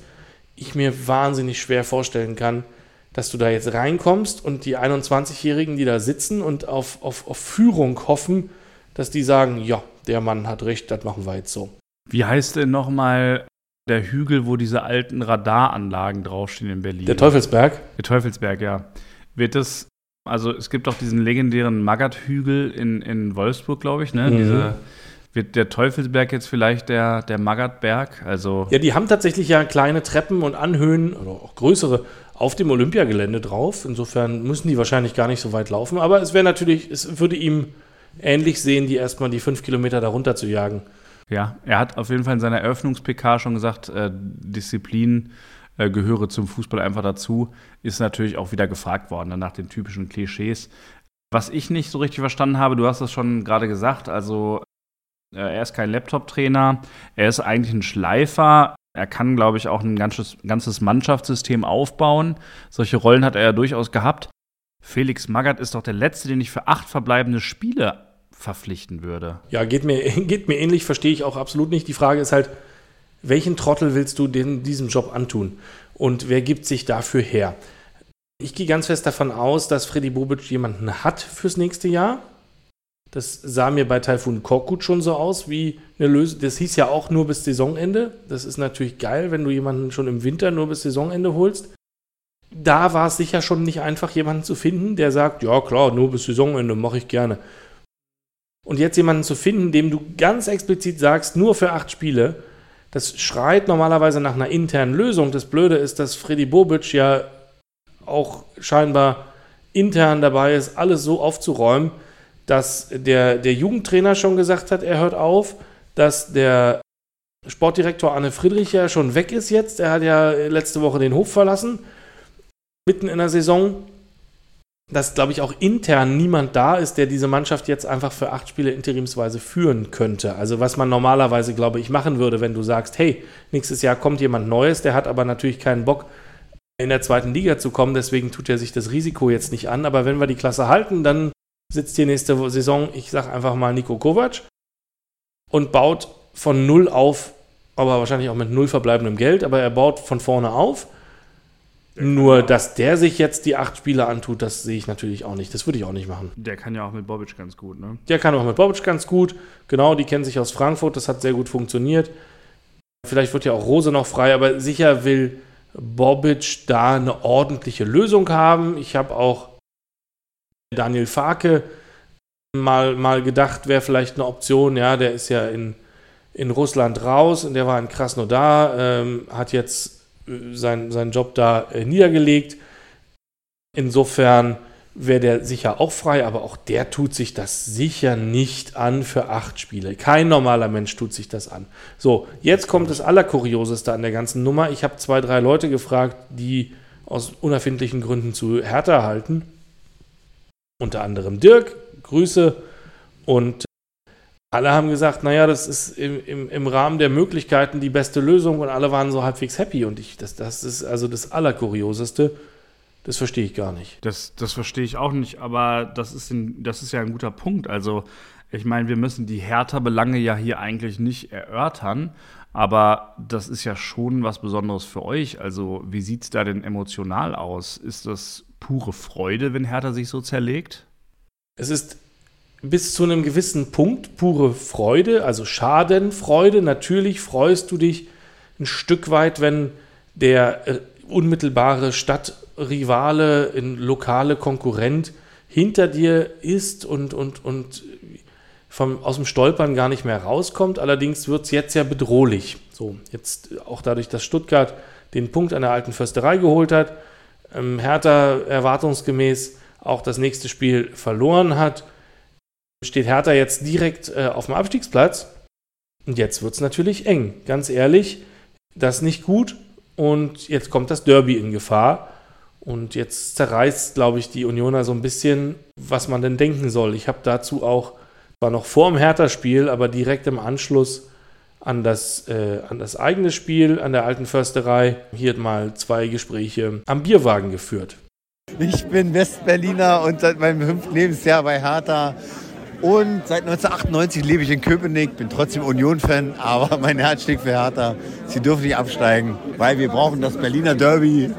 ich mir wahnsinnig schwer vorstellen kann, dass du da jetzt reinkommst und die 21-Jährigen, die da sitzen und auf, auf, auf Führung hoffen, dass die sagen, ja, der Mann hat recht, das machen wir jetzt so. Wie heißt denn nochmal der Hügel, wo diese alten Radaranlagen draufstehen in Berlin? Der Teufelsberg? Der Teufelsberg, ja. Wird das, also es gibt doch diesen legendären Magath-Hügel in, in Wolfsburg, glaube ich, ne? Mhm. Diese, wird der Teufelsberg jetzt vielleicht der, der Magath-Berg? Also, Ja, die haben tatsächlich ja kleine Treppen und Anhöhen oder auch größere auf dem Olympiagelände drauf. Insofern müssen die wahrscheinlich gar nicht so weit laufen. Aber es wäre natürlich, es würde ihm ähnlich sehen, die erstmal die fünf Kilometer darunter zu jagen. Ja, er hat auf jeden Fall in seiner Eröffnungs-PK schon gesagt, äh, Disziplin äh, gehöre zum Fußball einfach dazu. Ist natürlich auch wieder gefragt worden, ne, nach den typischen Klischees. Was ich nicht so richtig verstanden habe, du hast das schon gerade gesagt, also äh, er ist kein Laptop-Trainer, er ist eigentlich ein Schleifer. Er kann, glaube ich, auch ein ganzes, ganzes Mannschaftssystem aufbauen. Solche Rollen hat er ja durchaus gehabt. Felix Magath ist doch der Letzte, den ich für acht verbleibende Spiele verpflichten würde. Ja, geht mir, geht mir ähnlich, verstehe ich auch absolut nicht. Die Frage ist halt, welchen Trottel willst du den, diesem Job antun? Und wer gibt sich dafür her? Ich gehe ganz fest davon aus, dass Freddy Bobic jemanden hat fürs nächste Jahr. Das sah mir bei Taifun Korkut schon so aus wie eine Lösung. Das hieß ja auch nur bis Saisonende. Das ist natürlich geil, wenn du jemanden schon im Winter nur bis Saisonende holst. Da war es sicher schon nicht einfach, jemanden zu finden, der sagt, ja klar, nur bis Saisonende mache ich gerne. Und jetzt jemanden zu finden, dem du ganz explizit sagst, nur für acht Spiele, das schreit normalerweise nach einer internen Lösung. Das Blöde ist, dass Freddy Bobic ja auch scheinbar intern dabei ist, alles so aufzuräumen, dass der, der Jugendtrainer schon gesagt hat, er hört auf, dass der Sportdirektor Anne Friedrich ja schon weg ist jetzt. Er hat ja letzte Woche den Hof verlassen, mitten in der Saison. Dass, glaube ich, auch intern niemand da ist, der diese Mannschaft jetzt einfach für acht Spiele interimsweise führen könnte. Also was man normalerweise, glaube ich, machen würde, wenn du sagst, hey, nächstes Jahr kommt jemand Neues, der hat aber natürlich keinen Bock, in der zweiten Liga zu kommen, deswegen tut er sich das Risiko jetzt nicht an. Aber wenn wir die Klasse halten, dann sitzt hier nächste Saison, ich sage einfach mal Nico Kovac und baut von null auf, aber wahrscheinlich auch mit null verbleibendem Geld, aber er baut von vorne auf. Nur, dass der sich jetzt die acht Spiele antut, das sehe ich natürlich auch nicht. Das würde ich auch nicht machen. Der kann ja auch mit Bobic ganz gut, ne? Der kann auch mit Bobic ganz gut. Genau, die kennen sich aus Frankfurt, das hat sehr gut funktioniert. Vielleicht wird ja auch Rose noch frei, aber sicher will Bobic da eine ordentliche Lösung haben. Ich habe auch Daniel Farke mal, mal gedacht, wäre vielleicht eine Option. Ja, der ist ja in, in Russland raus und der war in Krasnodar, ähm, hat jetzt sein, seinen Job da äh, niedergelegt. Insofern wäre der sicher auch frei, aber auch der tut sich das sicher nicht an für acht Spiele. Kein normaler Mensch tut sich das an. So, jetzt kommt das Allerkurioseste an der ganzen Nummer. Ich habe zwei, drei Leute gefragt, die aus unerfindlichen Gründen zu Hertha halten. Unter anderem Dirk, Grüße. Und alle haben gesagt, naja, das ist im, im, im Rahmen der Möglichkeiten die beste Lösung und alle waren so halbwegs happy. Und ich, das, das ist also das Allerkurioseste. Das verstehe ich gar nicht. Das, das verstehe ich auch nicht, aber das ist, ein, das ist ja ein guter Punkt. Also, ich meine, wir müssen die Hertha-Belange ja hier eigentlich nicht erörtern, aber das ist ja schon was Besonderes für euch. Also, wie sieht es da denn emotional aus? Ist das pure Freude, wenn Hertha sich so zerlegt? Es ist bis zu einem gewissen Punkt pure Freude, also Schadenfreude. Natürlich freust du dich ein Stück weit, wenn der äh, unmittelbare Stadtrivale, ein lokale Konkurrent hinter dir ist und, und, und vom, aus dem Stolpern gar nicht mehr rauskommt. Allerdings wird es jetzt ja bedrohlich. So, jetzt auch dadurch, dass Stuttgart den Punkt an der alten Försterei geholt hat, ähm, Hertha erwartungsgemäß auch das nächste Spiel verloren hat, steht Hertha jetzt direkt äh, auf dem Abstiegsplatz. Und jetzt wird es natürlich eng. Ganz ehrlich, das ist nicht gut. Und jetzt kommt das Derby in Gefahr. Und jetzt zerreißt, glaube ich, die Unioner so ein bisschen, was man denn denken soll. Ich habe dazu auch, war noch vor dem Hertha-Spiel, aber direkt im Anschluss an das, äh, an das eigene Spiel an der alten Försterei hier mal zwei Gespräche am Bierwagen geführt. Ich bin Westberliner und seit meinem fünften Lebensjahr bei Hertha. Und seit 1998 lebe ich in Köpenick, bin trotzdem Union-Fan, aber mein Herz schlägt für Hertha. Sie dürfen nicht absteigen, weil wir brauchen das Berliner Derby.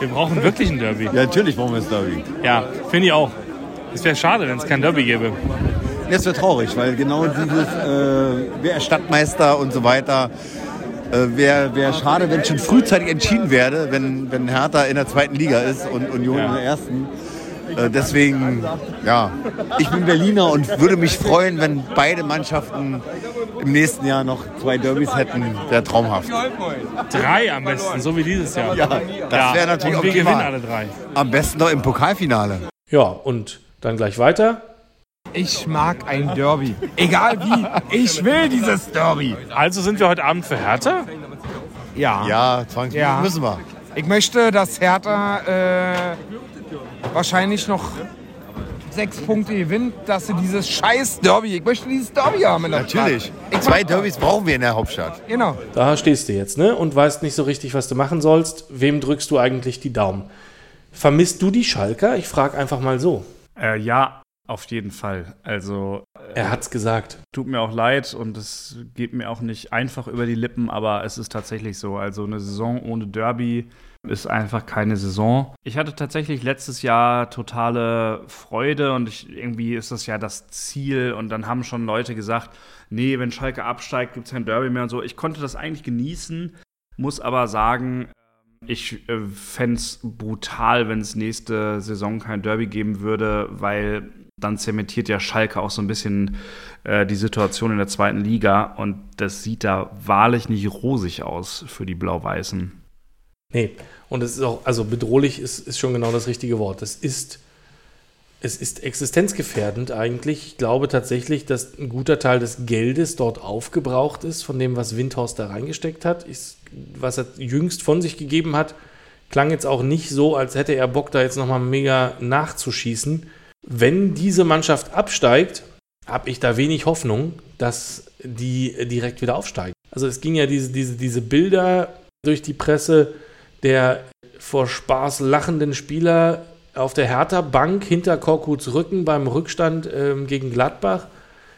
Wir brauchen wirklich ein Derby. Ja, natürlich brauchen wir das Derby. Ja, finde ich auch. Es wäre schade, wenn es kein Derby gäbe. Das wäre traurig, weil genau dieses, äh, wer ist Stadtmeister und so weiter, äh, wäre wär schade, wenn schon frühzeitig entschieden werde, wenn, wenn Hertha in der zweiten Liga ist und Union in der ersten. Äh, deswegen, ja, ich bin Berliner und würde mich freuen, wenn beide Mannschaften im nächsten Jahr noch zwei Derbys hätten. Wäre traumhaft. Drei am besten, so wie dieses Jahr. Ja, das wäre natürlich Und wir optimal. gewinnen alle drei. Am besten noch im Pokalfinale. Ja, und dann gleich weiter. Ich mag ein Derby. Egal wie. Ich will dieses Derby. Also sind wir heute Abend für Hertha? Ja. Ja, zwangsläufig Ja. müssen wir. Ich möchte, dass Hertha äh, wahrscheinlich noch sechs Punkte gewinnt, dass sie dieses scheiß Derby, ich möchte dieses Derby haben in der Natürlich. Stadt. Zwei Derbys brauchen wir in der Hauptstadt. Genau. Da stehst du jetzt, ne? Und weißt nicht so richtig, was du machen sollst. Wem drückst du eigentlich die Daumen? Vermisst du die Schalker? Ich frage einfach mal so. Äh, ja, auf jeden Fall. Also Er hat's gesagt. tut mir auch leid und es geht mir auch nicht einfach über die Lippen, aber es ist tatsächlich so. Also eine Saison ohne Derby ist einfach keine Saison. Ich hatte tatsächlich letztes Jahr totale Freude und ich, irgendwie ist das ja das Ziel und dann haben schon Leute gesagt, nee, wenn Schalke absteigt, gibt es kein Derby mehr und so. Ich konnte das eigentlich genießen, muss aber sagen, ich äh, fände es brutal, wenn es nächste Saison kein Derby geben würde, weil dann zementiert ja Schalke auch so ein bisschen äh, die Situation in der zweiten Liga und das sieht da wahrlich nicht rosig aus für die Blau-Weißen. Nee, und es ist auch, also bedrohlich ist, ist schon genau das richtige Wort. Es ist, es ist existenzgefährdend eigentlich. Ich glaube tatsächlich, dass ein guter Teil des Geldes dort aufgebraucht ist, von dem, was Windhorst da reingesteckt hat. Ist, was er jüngst von sich gegeben hat, klang jetzt auch nicht so, als hätte er Bock, da jetzt nochmal mega nachzuschießen. Wenn diese Mannschaft absteigt, habe ich da wenig Hoffnung, dass die direkt wieder aufsteigen. Also es ging ja diese, diese, diese Bilder durch die Presse der vor Spaß lachenden Spieler auf der Hertha-Bank hinter Korkuts Rücken beim Rückstand ähm, gegen Gladbach.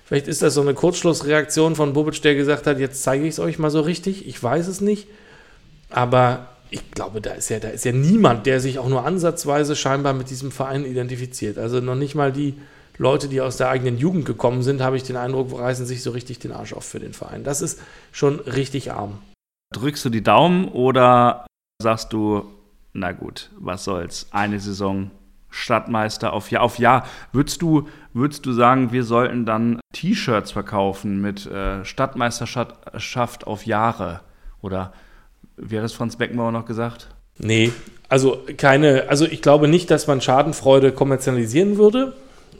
Vielleicht ist das so eine Kurzschlussreaktion von Bobic, der gesagt hat, jetzt zeige ich es euch mal so richtig. Ich weiß es nicht. Aber ich glaube, da ist ja, da ist ja niemand, der sich auch nur ansatzweise scheinbar mit diesem Verein identifiziert. Also noch nicht mal die Leute, die aus der eigenen Jugend gekommen sind, habe ich den Eindruck, reißen sich so richtig den Arsch auf für den Verein. Das ist schon richtig arm. Drückst du die Daumen oder sagst du, na gut, was soll's, eine Saison Stadtmeister auf Jahr auf Jahr. Würdest du, würdest du sagen, wir sollten dann T-Shirts verkaufen mit äh, Stadtmeisterschaft auf Jahre? Oder hat das Franz Beckenbauer noch gesagt? Nee, also keine, also ich glaube nicht, dass man Schadenfreude kommerzialisieren würde.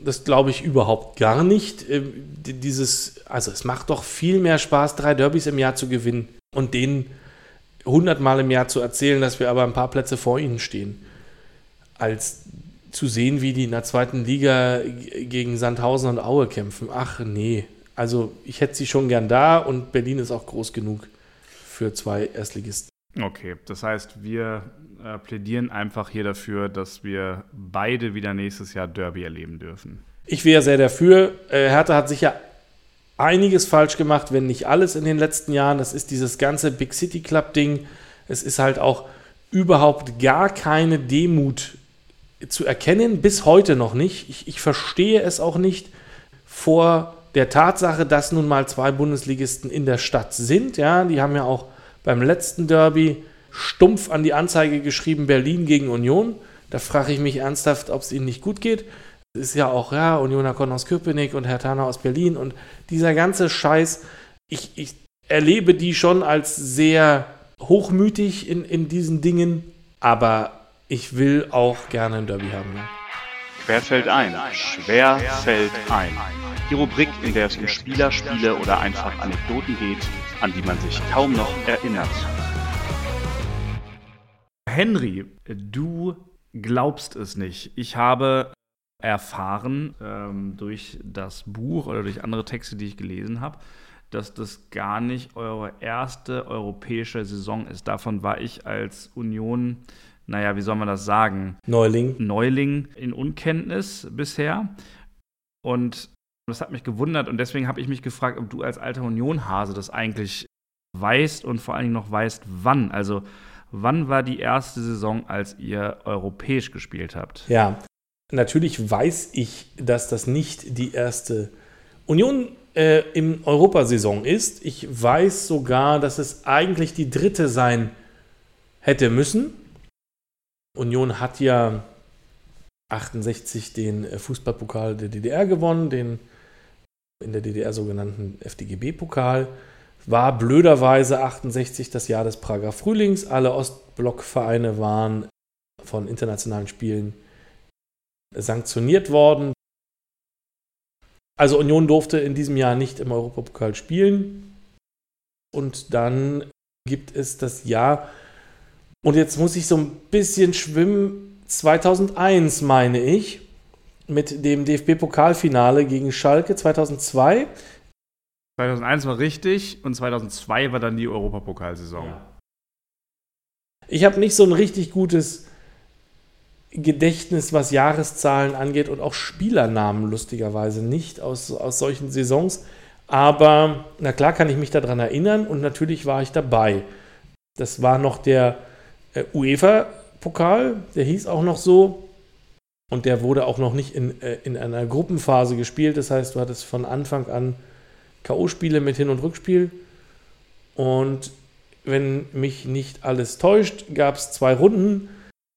Das glaube ich überhaupt gar nicht. Ähm, die- Dieses, also es macht doch viel mehr Spaß, drei Derbys im Jahr zu gewinnen und denen hundertmal im Jahr zu erzählen, dass wir aber ein paar Plätze vor ihnen stehen, als zu sehen, wie die in der zweiten Liga gegen Sandhausen und Aue kämpfen. Ach nee, also ich hätte sie schon gern da und Berlin ist auch groß genug für zwei Erstligisten. Okay, das heißt, wir äh, plädieren einfach hier dafür, dass wir beide wieder nächstes Jahr Derby erleben dürfen. Ich wäre sehr dafür. Äh, Hertha hat sicher einiges falsch gemacht, wenn nicht alles in den letzten Jahren. Das ist dieses ganze Big City Club Ding. Es ist halt auch überhaupt gar keine Demut zu erkennen, bis heute noch nicht. Ich, ich verstehe es auch nicht vor der Tatsache, dass nun mal zwei Bundesligisten in der Stadt sind. Ja, die haben ja auch beim letzten Derby stumpf an die Anzeige geschrieben, Berlin gegen Union. Da frage ich mich ernsthaft, ob es ihnen nicht gut geht. Es ist ja auch, ja, Unioner kommt aus Köpenick und Herr Tana aus Berlin und dieser ganze Scheiß, ich, ich erlebe die schon als sehr hochmütig in, in diesen Dingen, aber ich will auch gerne ein Derby haben. Ja. Quer fällt ein, schwer fällt ein. Die Rubrik, in der es um Spieler, Spiele oder einfach Anekdoten geht, an die man sich kaum noch erinnert. Henry, du glaubst es nicht. Ich habe erfahren ähm, durch das Buch oder durch andere Texte, die ich gelesen habe, dass das gar nicht eure erste europäische Saison ist. Davon war ich als Union, naja, wie soll man das sagen, Neuling. Neuling in Unkenntnis bisher. Und das hat mich gewundert und deswegen habe ich mich gefragt, ob du als alter Union-Hase das eigentlich weißt und vor allen Dingen noch weißt, wann. Also, wann war die erste Saison, als ihr europäisch gespielt habt? Ja, natürlich weiß ich, dass das nicht die erste Union äh, im Europasaison ist. Ich weiß sogar, dass es eigentlich die dritte sein hätte müssen. Union hat ja 68 den äh, Fußballpokal der DDR gewonnen, den in der DDR sogenannten FDGB-Pokal. War blöderweise 68 das Jahr des Prager Frühlings. Alle Ostblockvereine waren von internationalen Spielen sanktioniert worden. Also Union durfte in diesem Jahr nicht im Europapokal spielen. Und dann gibt es das Jahr, und jetzt muss ich so ein bisschen schwimmen, 2001 meine ich, mit dem DFB-Pokalfinale gegen Schalke 2002. 2001 war richtig und 2002 war dann die Europapokalsaison. Ja. Ich habe nicht so ein richtig gutes Gedächtnis, was Jahreszahlen angeht und auch Spielernamen lustigerweise nicht aus, aus solchen Saisons. Aber na klar kann ich mich daran erinnern und natürlich war ich dabei. Das war noch der äh, UEFA-Pokal, der hieß auch noch so. Und der wurde auch noch nicht in, äh, in einer Gruppenphase gespielt. Das heißt, du hattest von Anfang an K.O.-Spiele mit Hin- und Rückspiel. Und wenn mich nicht alles täuscht, gab es zwei Runden.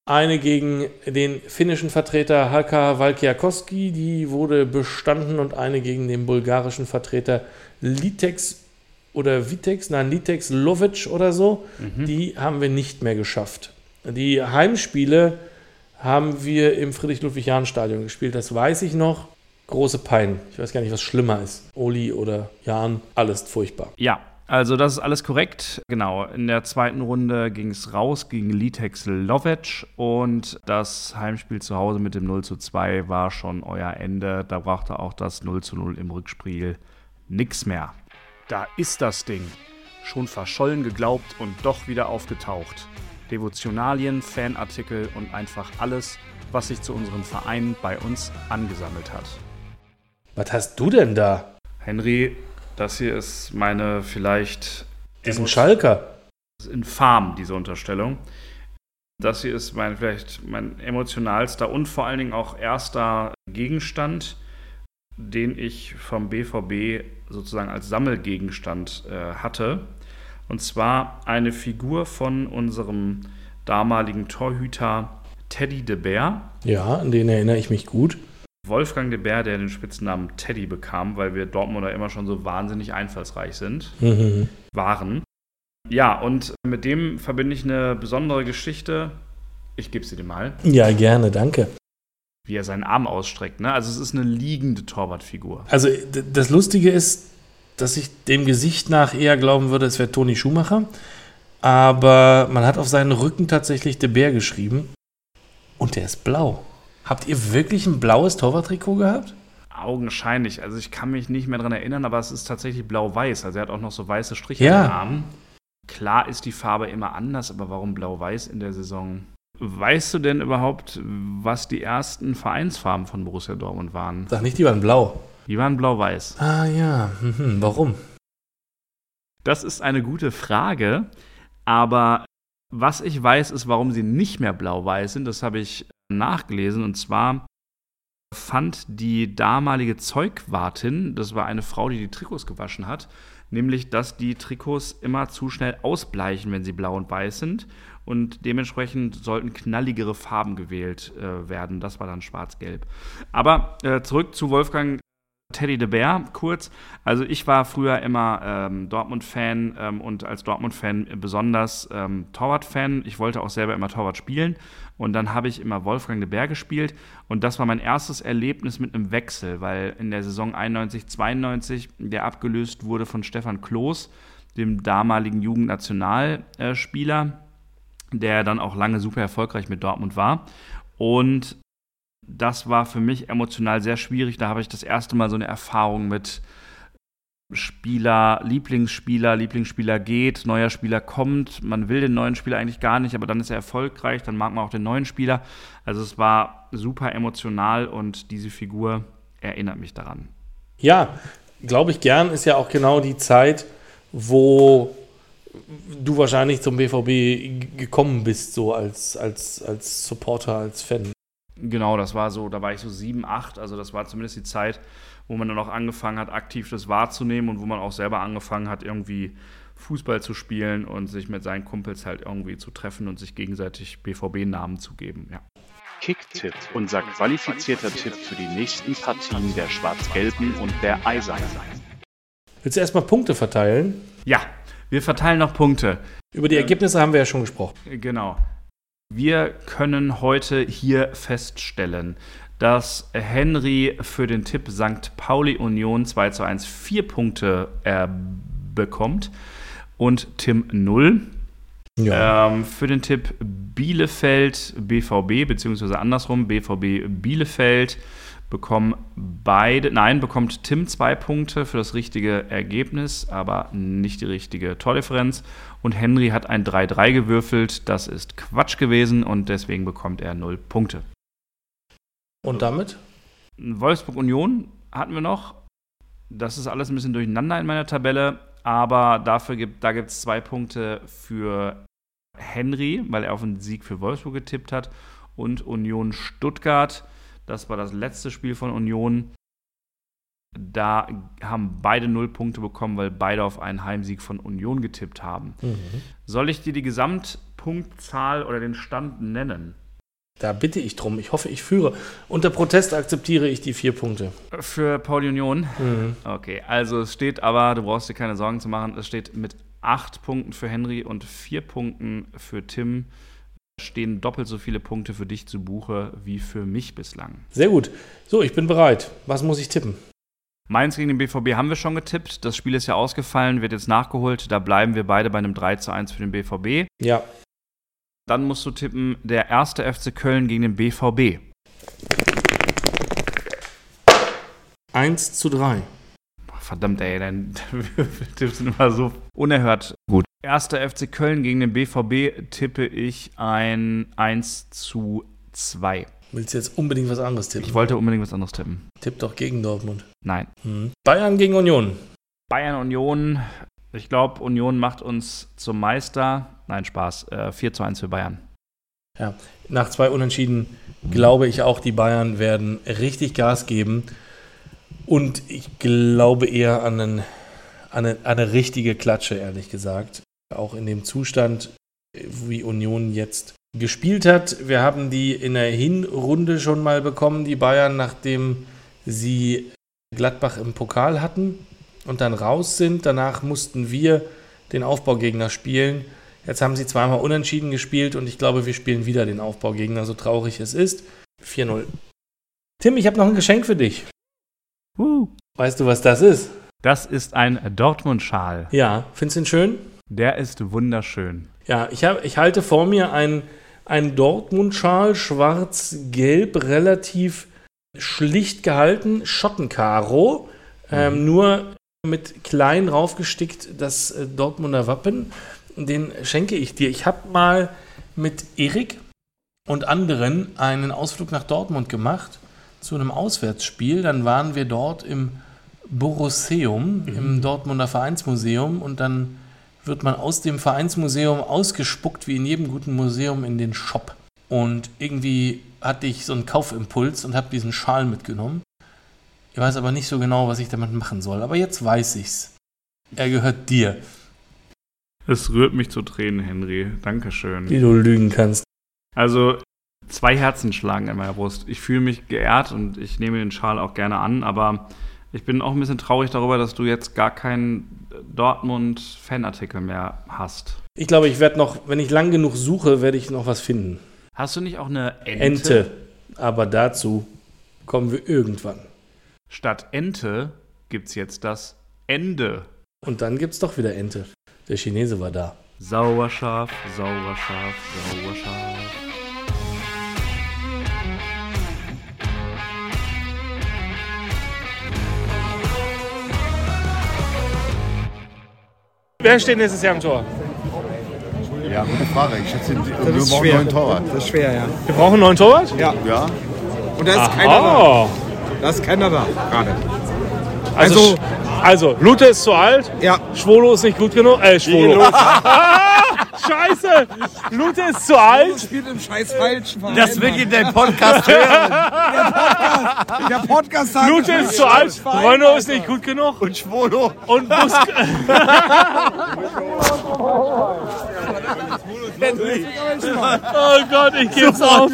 Eine gegen den finnischen Vertreter Halka Valkiakoski, die wurde bestanden, und eine gegen den bulgarischen Vertreter Litex oder Vitex, nein, Litex Lovic oder so. Mhm. Die haben wir nicht mehr geschafft. Die Heimspiele haben wir im Friedrich-Ludwig-Jahn-Stadion gespielt, das weiß ich noch. Große Pein. Ich weiß gar nicht, was schlimmer ist. Oli oder Jan, alles furchtbar. Ja, also das ist alles korrekt. Genau, in der zweiten Runde ging es raus gegen Litex Lovec und das Heimspiel zu Hause mit dem 0 zu 2 war schon euer Ende. Da brachte auch das 0 zu 0 im Rückspiel nichts mehr. Da ist das Ding. Schon verschollen geglaubt und doch wieder aufgetaucht. Devotionalien, Fanartikel und einfach alles, was sich zu unserem Verein bei uns angesammelt hat. Was hast du denn da? Henry, das hier ist meine vielleicht. Diesen Schalker. Das ist infam, diese Unterstellung. Das hier ist mein vielleicht mein emotionalster und vor allen Dingen auch erster Gegenstand, den ich vom BVB sozusagen als Sammelgegenstand äh, hatte. Und zwar eine Figur von unserem damaligen Torhüter Teddy de Beer. Ja, an den erinnere ich mich gut. Wolfgang de Beer, der den Spitznamen Teddy bekam, weil wir Dortmunder immer schon so wahnsinnig einfallsreich sind, mhm. waren. Ja, und mit dem verbinde ich eine besondere Geschichte. Ich gebe sie dir mal. Ja, gerne, danke. Wie er seinen Arm ausstreckt. Ne? Also es ist eine liegende Torwartfigur. Also das Lustige ist, dass ich dem Gesicht nach eher glauben würde, es wäre Toni Schumacher. Aber man hat auf seinen Rücken tatsächlich De Beer geschrieben. Und der ist blau. Habt ihr wirklich ein blaues Torwarttrikot gehabt? Augenscheinlich. Also ich kann mich nicht mehr daran erinnern, aber es ist tatsächlich blau-weiß. Also er hat auch noch so weiße Striche ja. in den Armen. Klar ist die Farbe immer anders, aber warum blau-weiß in der Saison? Weißt du denn überhaupt, was die ersten Vereinsfarben von Borussia Dortmund waren? Sag nicht, die waren blau. Die waren blau-weiß. Ah ja, mhm. warum? Das ist eine gute Frage, aber was ich weiß, ist, warum sie nicht mehr blau-weiß sind. Das habe ich nachgelesen und zwar fand die damalige Zeugwartin, das war eine Frau, die die Trikots gewaschen hat, nämlich, dass die Trikots immer zu schnell ausbleichen, wenn sie blau und weiß sind und dementsprechend sollten knalligere Farben gewählt äh, werden. Das war dann schwarz-gelb. Aber äh, zurück zu Wolfgang Teddy de Beer kurz. Also ich war früher immer ähm, Dortmund-Fan ähm, und als Dortmund-Fan besonders ähm, Torwart-Fan. Ich wollte auch selber immer Torwart spielen und dann habe ich immer Wolfgang de Beer gespielt und das war mein erstes Erlebnis mit einem Wechsel, weil in der Saison 91, 92 der abgelöst wurde von Stefan Kloß, dem damaligen Jugendnationalspieler, der dann auch lange super erfolgreich mit Dortmund war. Und das war für mich emotional sehr schwierig. Da habe ich das erste Mal so eine Erfahrung mit Spieler, Lieblingsspieler, Lieblingsspieler geht, neuer Spieler kommt. Man will den neuen Spieler eigentlich gar nicht, aber dann ist er erfolgreich, dann mag man auch den neuen Spieler. Also es war super emotional und diese Figur erinnert mich daran. Ja, glaube ich gern, ist ja auch genau die Zeit, wo du wahrscheinlich zum BVB gekommen bist, so als, als, als Supporter, als Fan. Genau, das war so, da war ich so sieben, acht, also das war zumindest die Zeit, wo man dann auch angefangen hat, aktiv das wahrzunehmen und wo man auch selber angefangen hat, irgendwie Fußball zu spielen und sich mit seinen Kumpels halt irgendwie zu treffen und sich gegenseitig BVB-Namen zu geben. Ja. Kicktipp, unser qualifizierter Tipp für die nächsten Partien der Schwarz-Gelben und der Eisernen. Willst du erstmal Punkte verteilen? ja, wir verteilen noch Punkte. Über die Ergebnisse haben wir ja schon gesprochen. Genau. Wir können heute hier feststellen, dass Henry für den Tipp St. Pauli Union 2 zu 1 vier Punkte äh, bekommt und Tim 0. Ähm, für den Tipp Bielefeld BVB, beziehungsweise andersrum, BVB Bielefeld bekommen beide, nein, bekommt Tim zwei Punkte für das richtige Ergebnis, aber nicht die richtige Tordifferenz. Und Henry hat ein 3-3 gewürfelt, das ist Quatsch gewesen und deswegen bekommt er 0 Punkte. Und damit? Wolfsburg Union hatten wir noch. Das ist alles ein bisschen durcheinander in meiner Tabelle, aber dafür gibt, da gibt es zwei Punkte für Henry, weil er auf einen Sieg für Wolfsburg getippt hat, und Union Stuttgart. Das war das letzte Spiel von Union. Da haben beide null Punkte bekommen, weil beide auf einen Heimsieg von Union getippt haben. Soll ich dir die Gesamtpunktzahl oder den Stand nennen? Da bitte ich drum. Ich hoffe, ich führe. Unter Protest akzeptiere ich die vier Punkte. Für Pauli Union? Mhm. Okay, also es steht aber, du brauchst dir keine Sorgen zu machen, es steht mit acht Punkten für Henry und vier Punkten für Tim. Stehen doppelt so viele Punkte für dich zu Buche wie für mich bislang. Sehr gut. So, ich bin bereit. Was muss ich tippen? Mainz gegen den BVB haben wir schon getippt. Das Spiel ist ja ausgefallen, wird jetzt nachgeholt. Da bleiben wir beide bei einem 3 zu 1 für den BVB. Ja. Dann musst du tippen, der erste FC Köln gegen den BVB. 1 zu 3. Verdammt, ey, dein Tipps sind immer so unerhört gut. Erster FC Köln gegen den BVB tippe ich ein 1 zu 2. Willst du jetzt unbedingt was anderes tippen? Ich wollte unbedingt was anderes tippen. Tipp doch gegen Dortmund. Nein. Mhm. Bayern gegen Union. Bayern Union. Ich glaube, Union macht uns zum Meister. Nein, Spaß. Äh, 4 zu 1 für Bayern. Ja, nach zwei Unentschieden glaube ich auch, die Bayern werden richtig Gas geben. Und ich glaube eher an, einen, an, eine, an eine richtige Klatsche, ehrlich gesagt. Auch in dem Zustand, wie Union jetzt gespielt hat. Wir haben die in der Hinrunde schon mal bekommen, die Bayern, nachdem sie Gladbach im Pokal hatten und dann raus sind. Danach mussten wir den Aufbaugegner spielen. Jetzt haben sie zweimal unentschieden gespielt und ich glaube, wir spielen wieder den Aufbaugegner, so traurig es ist. 4-0. Tim, ich habe noch ein Geschenk für dich. Uh. Weißt du, was das ist? Das ist ein Dortmund-Schal. Ja, findest du ihn schön? Der ist wunderschön. Ja, ich, hab, ich halte vor mir einen, einen Dortmund-Schal, schwarz-gelb, relativ schlicht gehalten, Schottenkaro, ähm, nur mit klein raufgestickt das äh, Dortmunder Wappen. Den schenke ich dir. Ich habe mal mit Erik und anderen einen Ausflug nach Dortmund gemacht zu einem Auswärtsspiel. Dann waren wir dort im Borusseum, im Dortmunder Vereinsmuseum und dann wird man aus dem Vereinsmuseum ausgespuckt, wie in jedem guten Museum, in den Shop. Und irgendwie hatte ich so einen Kaufimpuls und habe diesen Schal mitgenommen. Ich weiß aber nicht so genau, was ich damit machen soll. Aber jetzt weiß ich's. Er gehört dir, Es rührt mich zu Tränen, Henry. Dankeschön. wie du lügen kannst. Also, zwei Herzen schlagen in meiner Brust. Ich fühle mich geehrt und ich nehme den Schal auch gerne an, aber ich bin auch ein bisschen traurig darüber, dass du jetzt gar keinen Dortmund-Fanartikel mehr hast. Ich glaube, ich werde noch, wenn ich lang genug suche, werde ich noch was finden. Hast du nicht auch eine Ente? Ente. Aber dazu kommen wir irgendwann. Statt Ente gibt's jetzt das Ende. Und dann gibt's doch wieder Ente. Der Chinese war da. Sauerscharf, sauerscharf, sauerscharf. Wer steht nächstes Jahr im Tor? Ja, gute Frage. Ich schätze, wir brauchen schwer. einen neuen Torwart. Das ist schwer, ja. Wir brauchen einen neuen Torwart? Ja. Ja, Und da ist keiner da. Oh. Da ist keiner da gerade. Also, Also- also, Lute ist zu alt, Ja. Schwolo ist nicht gut genug. Äh, Schwolo. Scheiße! Lute ist zu alt. spielt im scheiß falschen Verein. das will ich in deinem Podcast hören. Der Podcast sagt, Lute ist zu alt, Renault ist nicht gut genug Und Schwolo. und Bus. oh Gott, ich geb's auf.